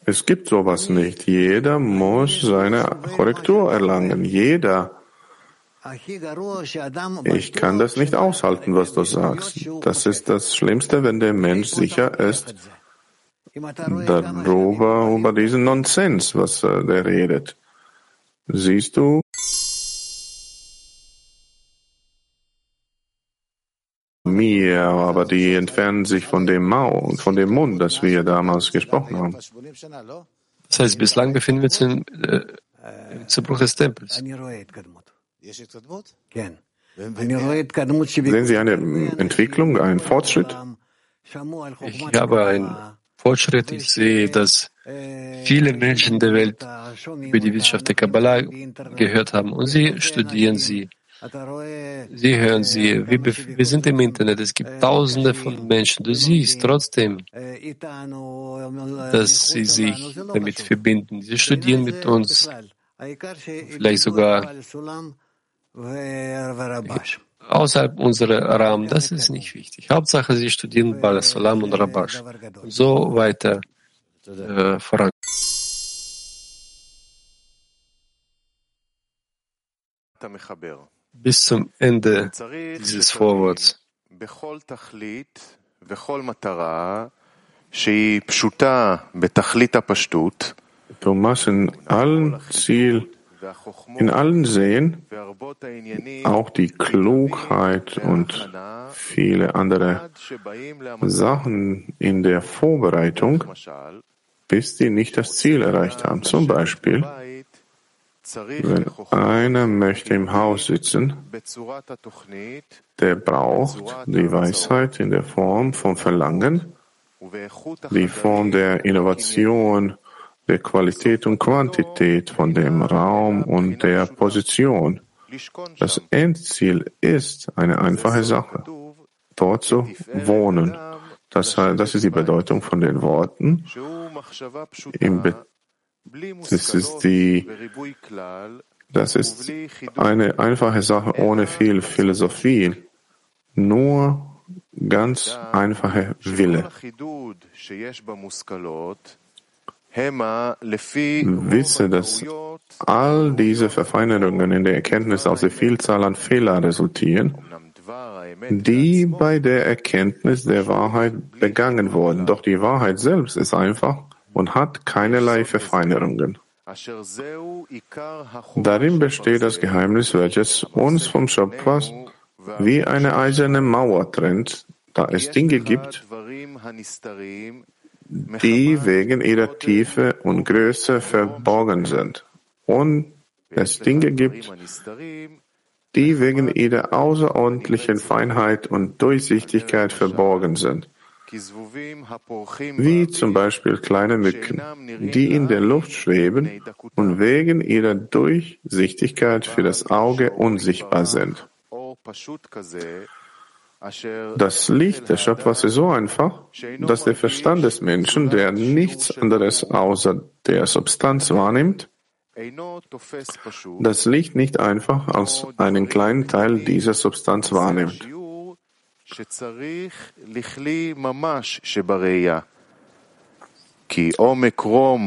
Es gibt sowas nicht. Jeder muss seine Korrektur erlangen. Jeder. Ich kann das nicht aushalten, was du sagst. Das ist das Schlimmste, wenn der Mensch sicher ist darüber, über diesen Nonsens, was äh, der redet. Siehst du? Mir, aber die entfernen sich von dem Maul, von dem Mund, das wir damals gesprochen haben. Das heißt, bislang befinden wir uns im äh, Zerbruch des Tempels. Sehen Sie eine Entwicklung, einen Fortschritt? Ich habe einen Fortschritt. Ich sehe, dass viele Menschen der Welt über die Wissenschaft der Kabbalah gehört haben und sie studieren sie. Sie hören sie. Wir, wir sind im Internet. Es gibt Tausende von Menschen. Du siehst trotzdem, dass sie sich damit verbinden. Sie studieren mit uns. Vielleicht sogar außerhalb unserer Rahmen, das ist nicht wichtig. Hauptsache, sie studieren Bala Salam und Rabash. Und so weiter äh, voran. Bis zum Ende dieses Vorworts. Du machst in allen Ziel in allen sehen, auch die Klugheit und viele andere Sachen in der Vorbereitung, bis die nicht das Ziel erreicht haben. Zum Beispiel, wenn einer möchte im Haus sitzen, der braucht die Weisheit in der Form von Verlangen, die Form der Innovation, der Qualität und Quantität von dem Raum und der Position. Das Endziel ist eine einfache Sache, dort zu wohnen. Das, das ist die Bedeutung von den Worten. Das ist die, das ist eine einfache Sache ohne viel Philosophie, nur ganz einfache Wille. Wisse, dass all diese Verfeinerungen in der Erkenntnis aus der Vielzahl an Fehlern resultieren, die bei der Erkenntnis der Wahrheit begangen wurden. Doch die Wahrheit selbst ist einfach und hat keinerlei Verfeinerungen. Darin besteht das Geheimnis, welches uns vom Schöpfer wie eine eiserne Mauer trennt, da es Dinge gibt, die wegen ihrer Tiefe und Größe verborgen sind, und es Dinge gibt, die wegen ihrer außerordentlichen Feinheit und Durchsichtigkeit verborgen sind, wie zum Beispiel kleine Mücken, die in der Luft schweben und wegen ihrer Durchsichtigkeit für das Auge unsichtbar sind. Das Licht des Schöpfers ist so einfach, dass der Verstand des Menschen, der nichts anderes außer der Substanz wahrnimmt, das Licht nicht einfach als einen kleinen Teil dieser Substanz wahrnimmt.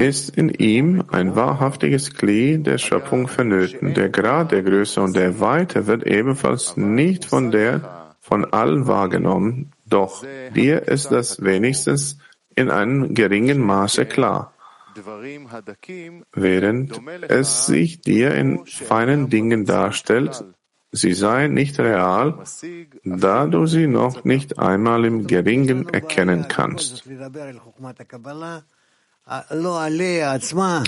Ist in ihm ein wahrhaftiges Kli der Schöpfung vonnöten. Der Grad der Größe und der Weite wird ebenfalls nicht von der von allen wahrgenommen, doch dir ist das wenigstens in einem geringen Maße klar, während es sich dir in feinen Dingen darstellt, sie seien nicht real, da du sie noch nicht einmal im Geringen erkennen kannst.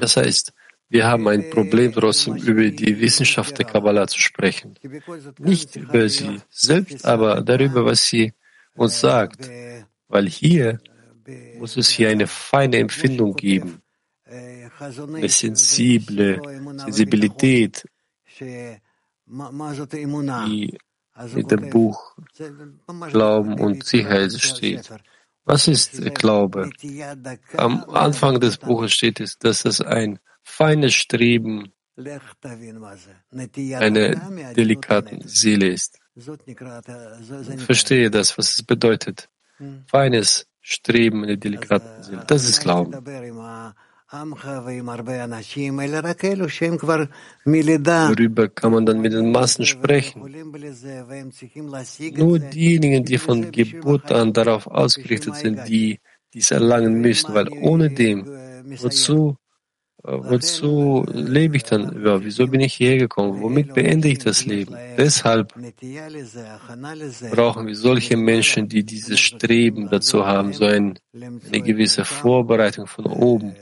Das heißt, wir haben ein Problem trotzdem über die Wissenschaft der Kabbalah zu sprechen. Nicht über sie selbst, aber darüber, was sie uns sagt. Weil hier muss es hier eine feine Empfindung geben, eine sensible Sensibilität, die mit dem Buch Glauben und Sicherheit steht. Was ist Glaube? Am Anfang des Buches steht es, dass es ein feines Streben einer delikaten Seele ist. Verstehe das, was es bedeutet. Feines Streben einer delikaten Seele. Das ist Glauben. Worüber kann man dann mit den Massen sprechen? Nur diejenigen, die von Geburt an darauf ausgerichtet sind, die dies erlangen müssen, weil ohne dem, wozu wozu lebe ich dann? Ja, wieso bin ich hierher gekommen? Womit beende ich das Leben? Deshalb brauchen wir solche Menschen, die dieses Streben dazu haben, so ein, eine gewisse Vorbereitung von oben.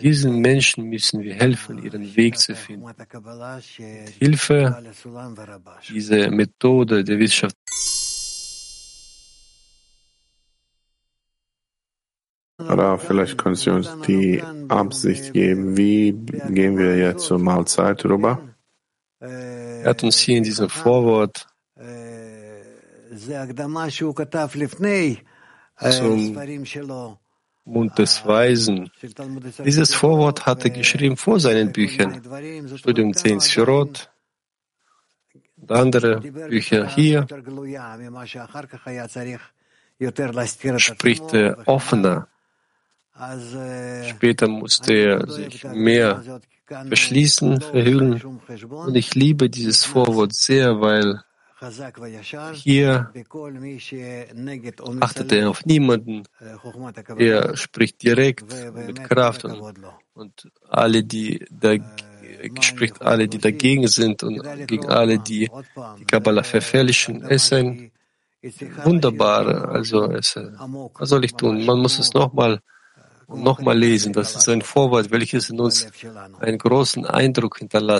Diesen Menschen müssen wir helfen, ihren Weg zu finden. Hilfe, diese Methode der Wissenschaft Oder vielleicht können Sie uns die Absicht geben, wie gehen wir jetzt zur Mahlzeit rüber? Er hat uns hier in diesem Vorwort zum Mund des Weisen. Dieses Vorwort hat er geschrieben vor seinen Büchern. Studium 10 Sirot und andere Bücher hier spricht er offener Später musste er sich mehr verschließen, verhüllen. Und ich liebe dieses Vorwort sehr, weil hier achtet er auf niemanden. Er spricht direkt mit Kraft und, und alle, die spricht alle, die dagegen sind und gegen alle, die die Kabbalah verfälschen. Es ist ein wunderbarer, also es, was soll ich tun? Man muss es nochmal nochmal lesen. Das ist ein Vorwort, welches in uns einen großen Eindruck hinterlässt.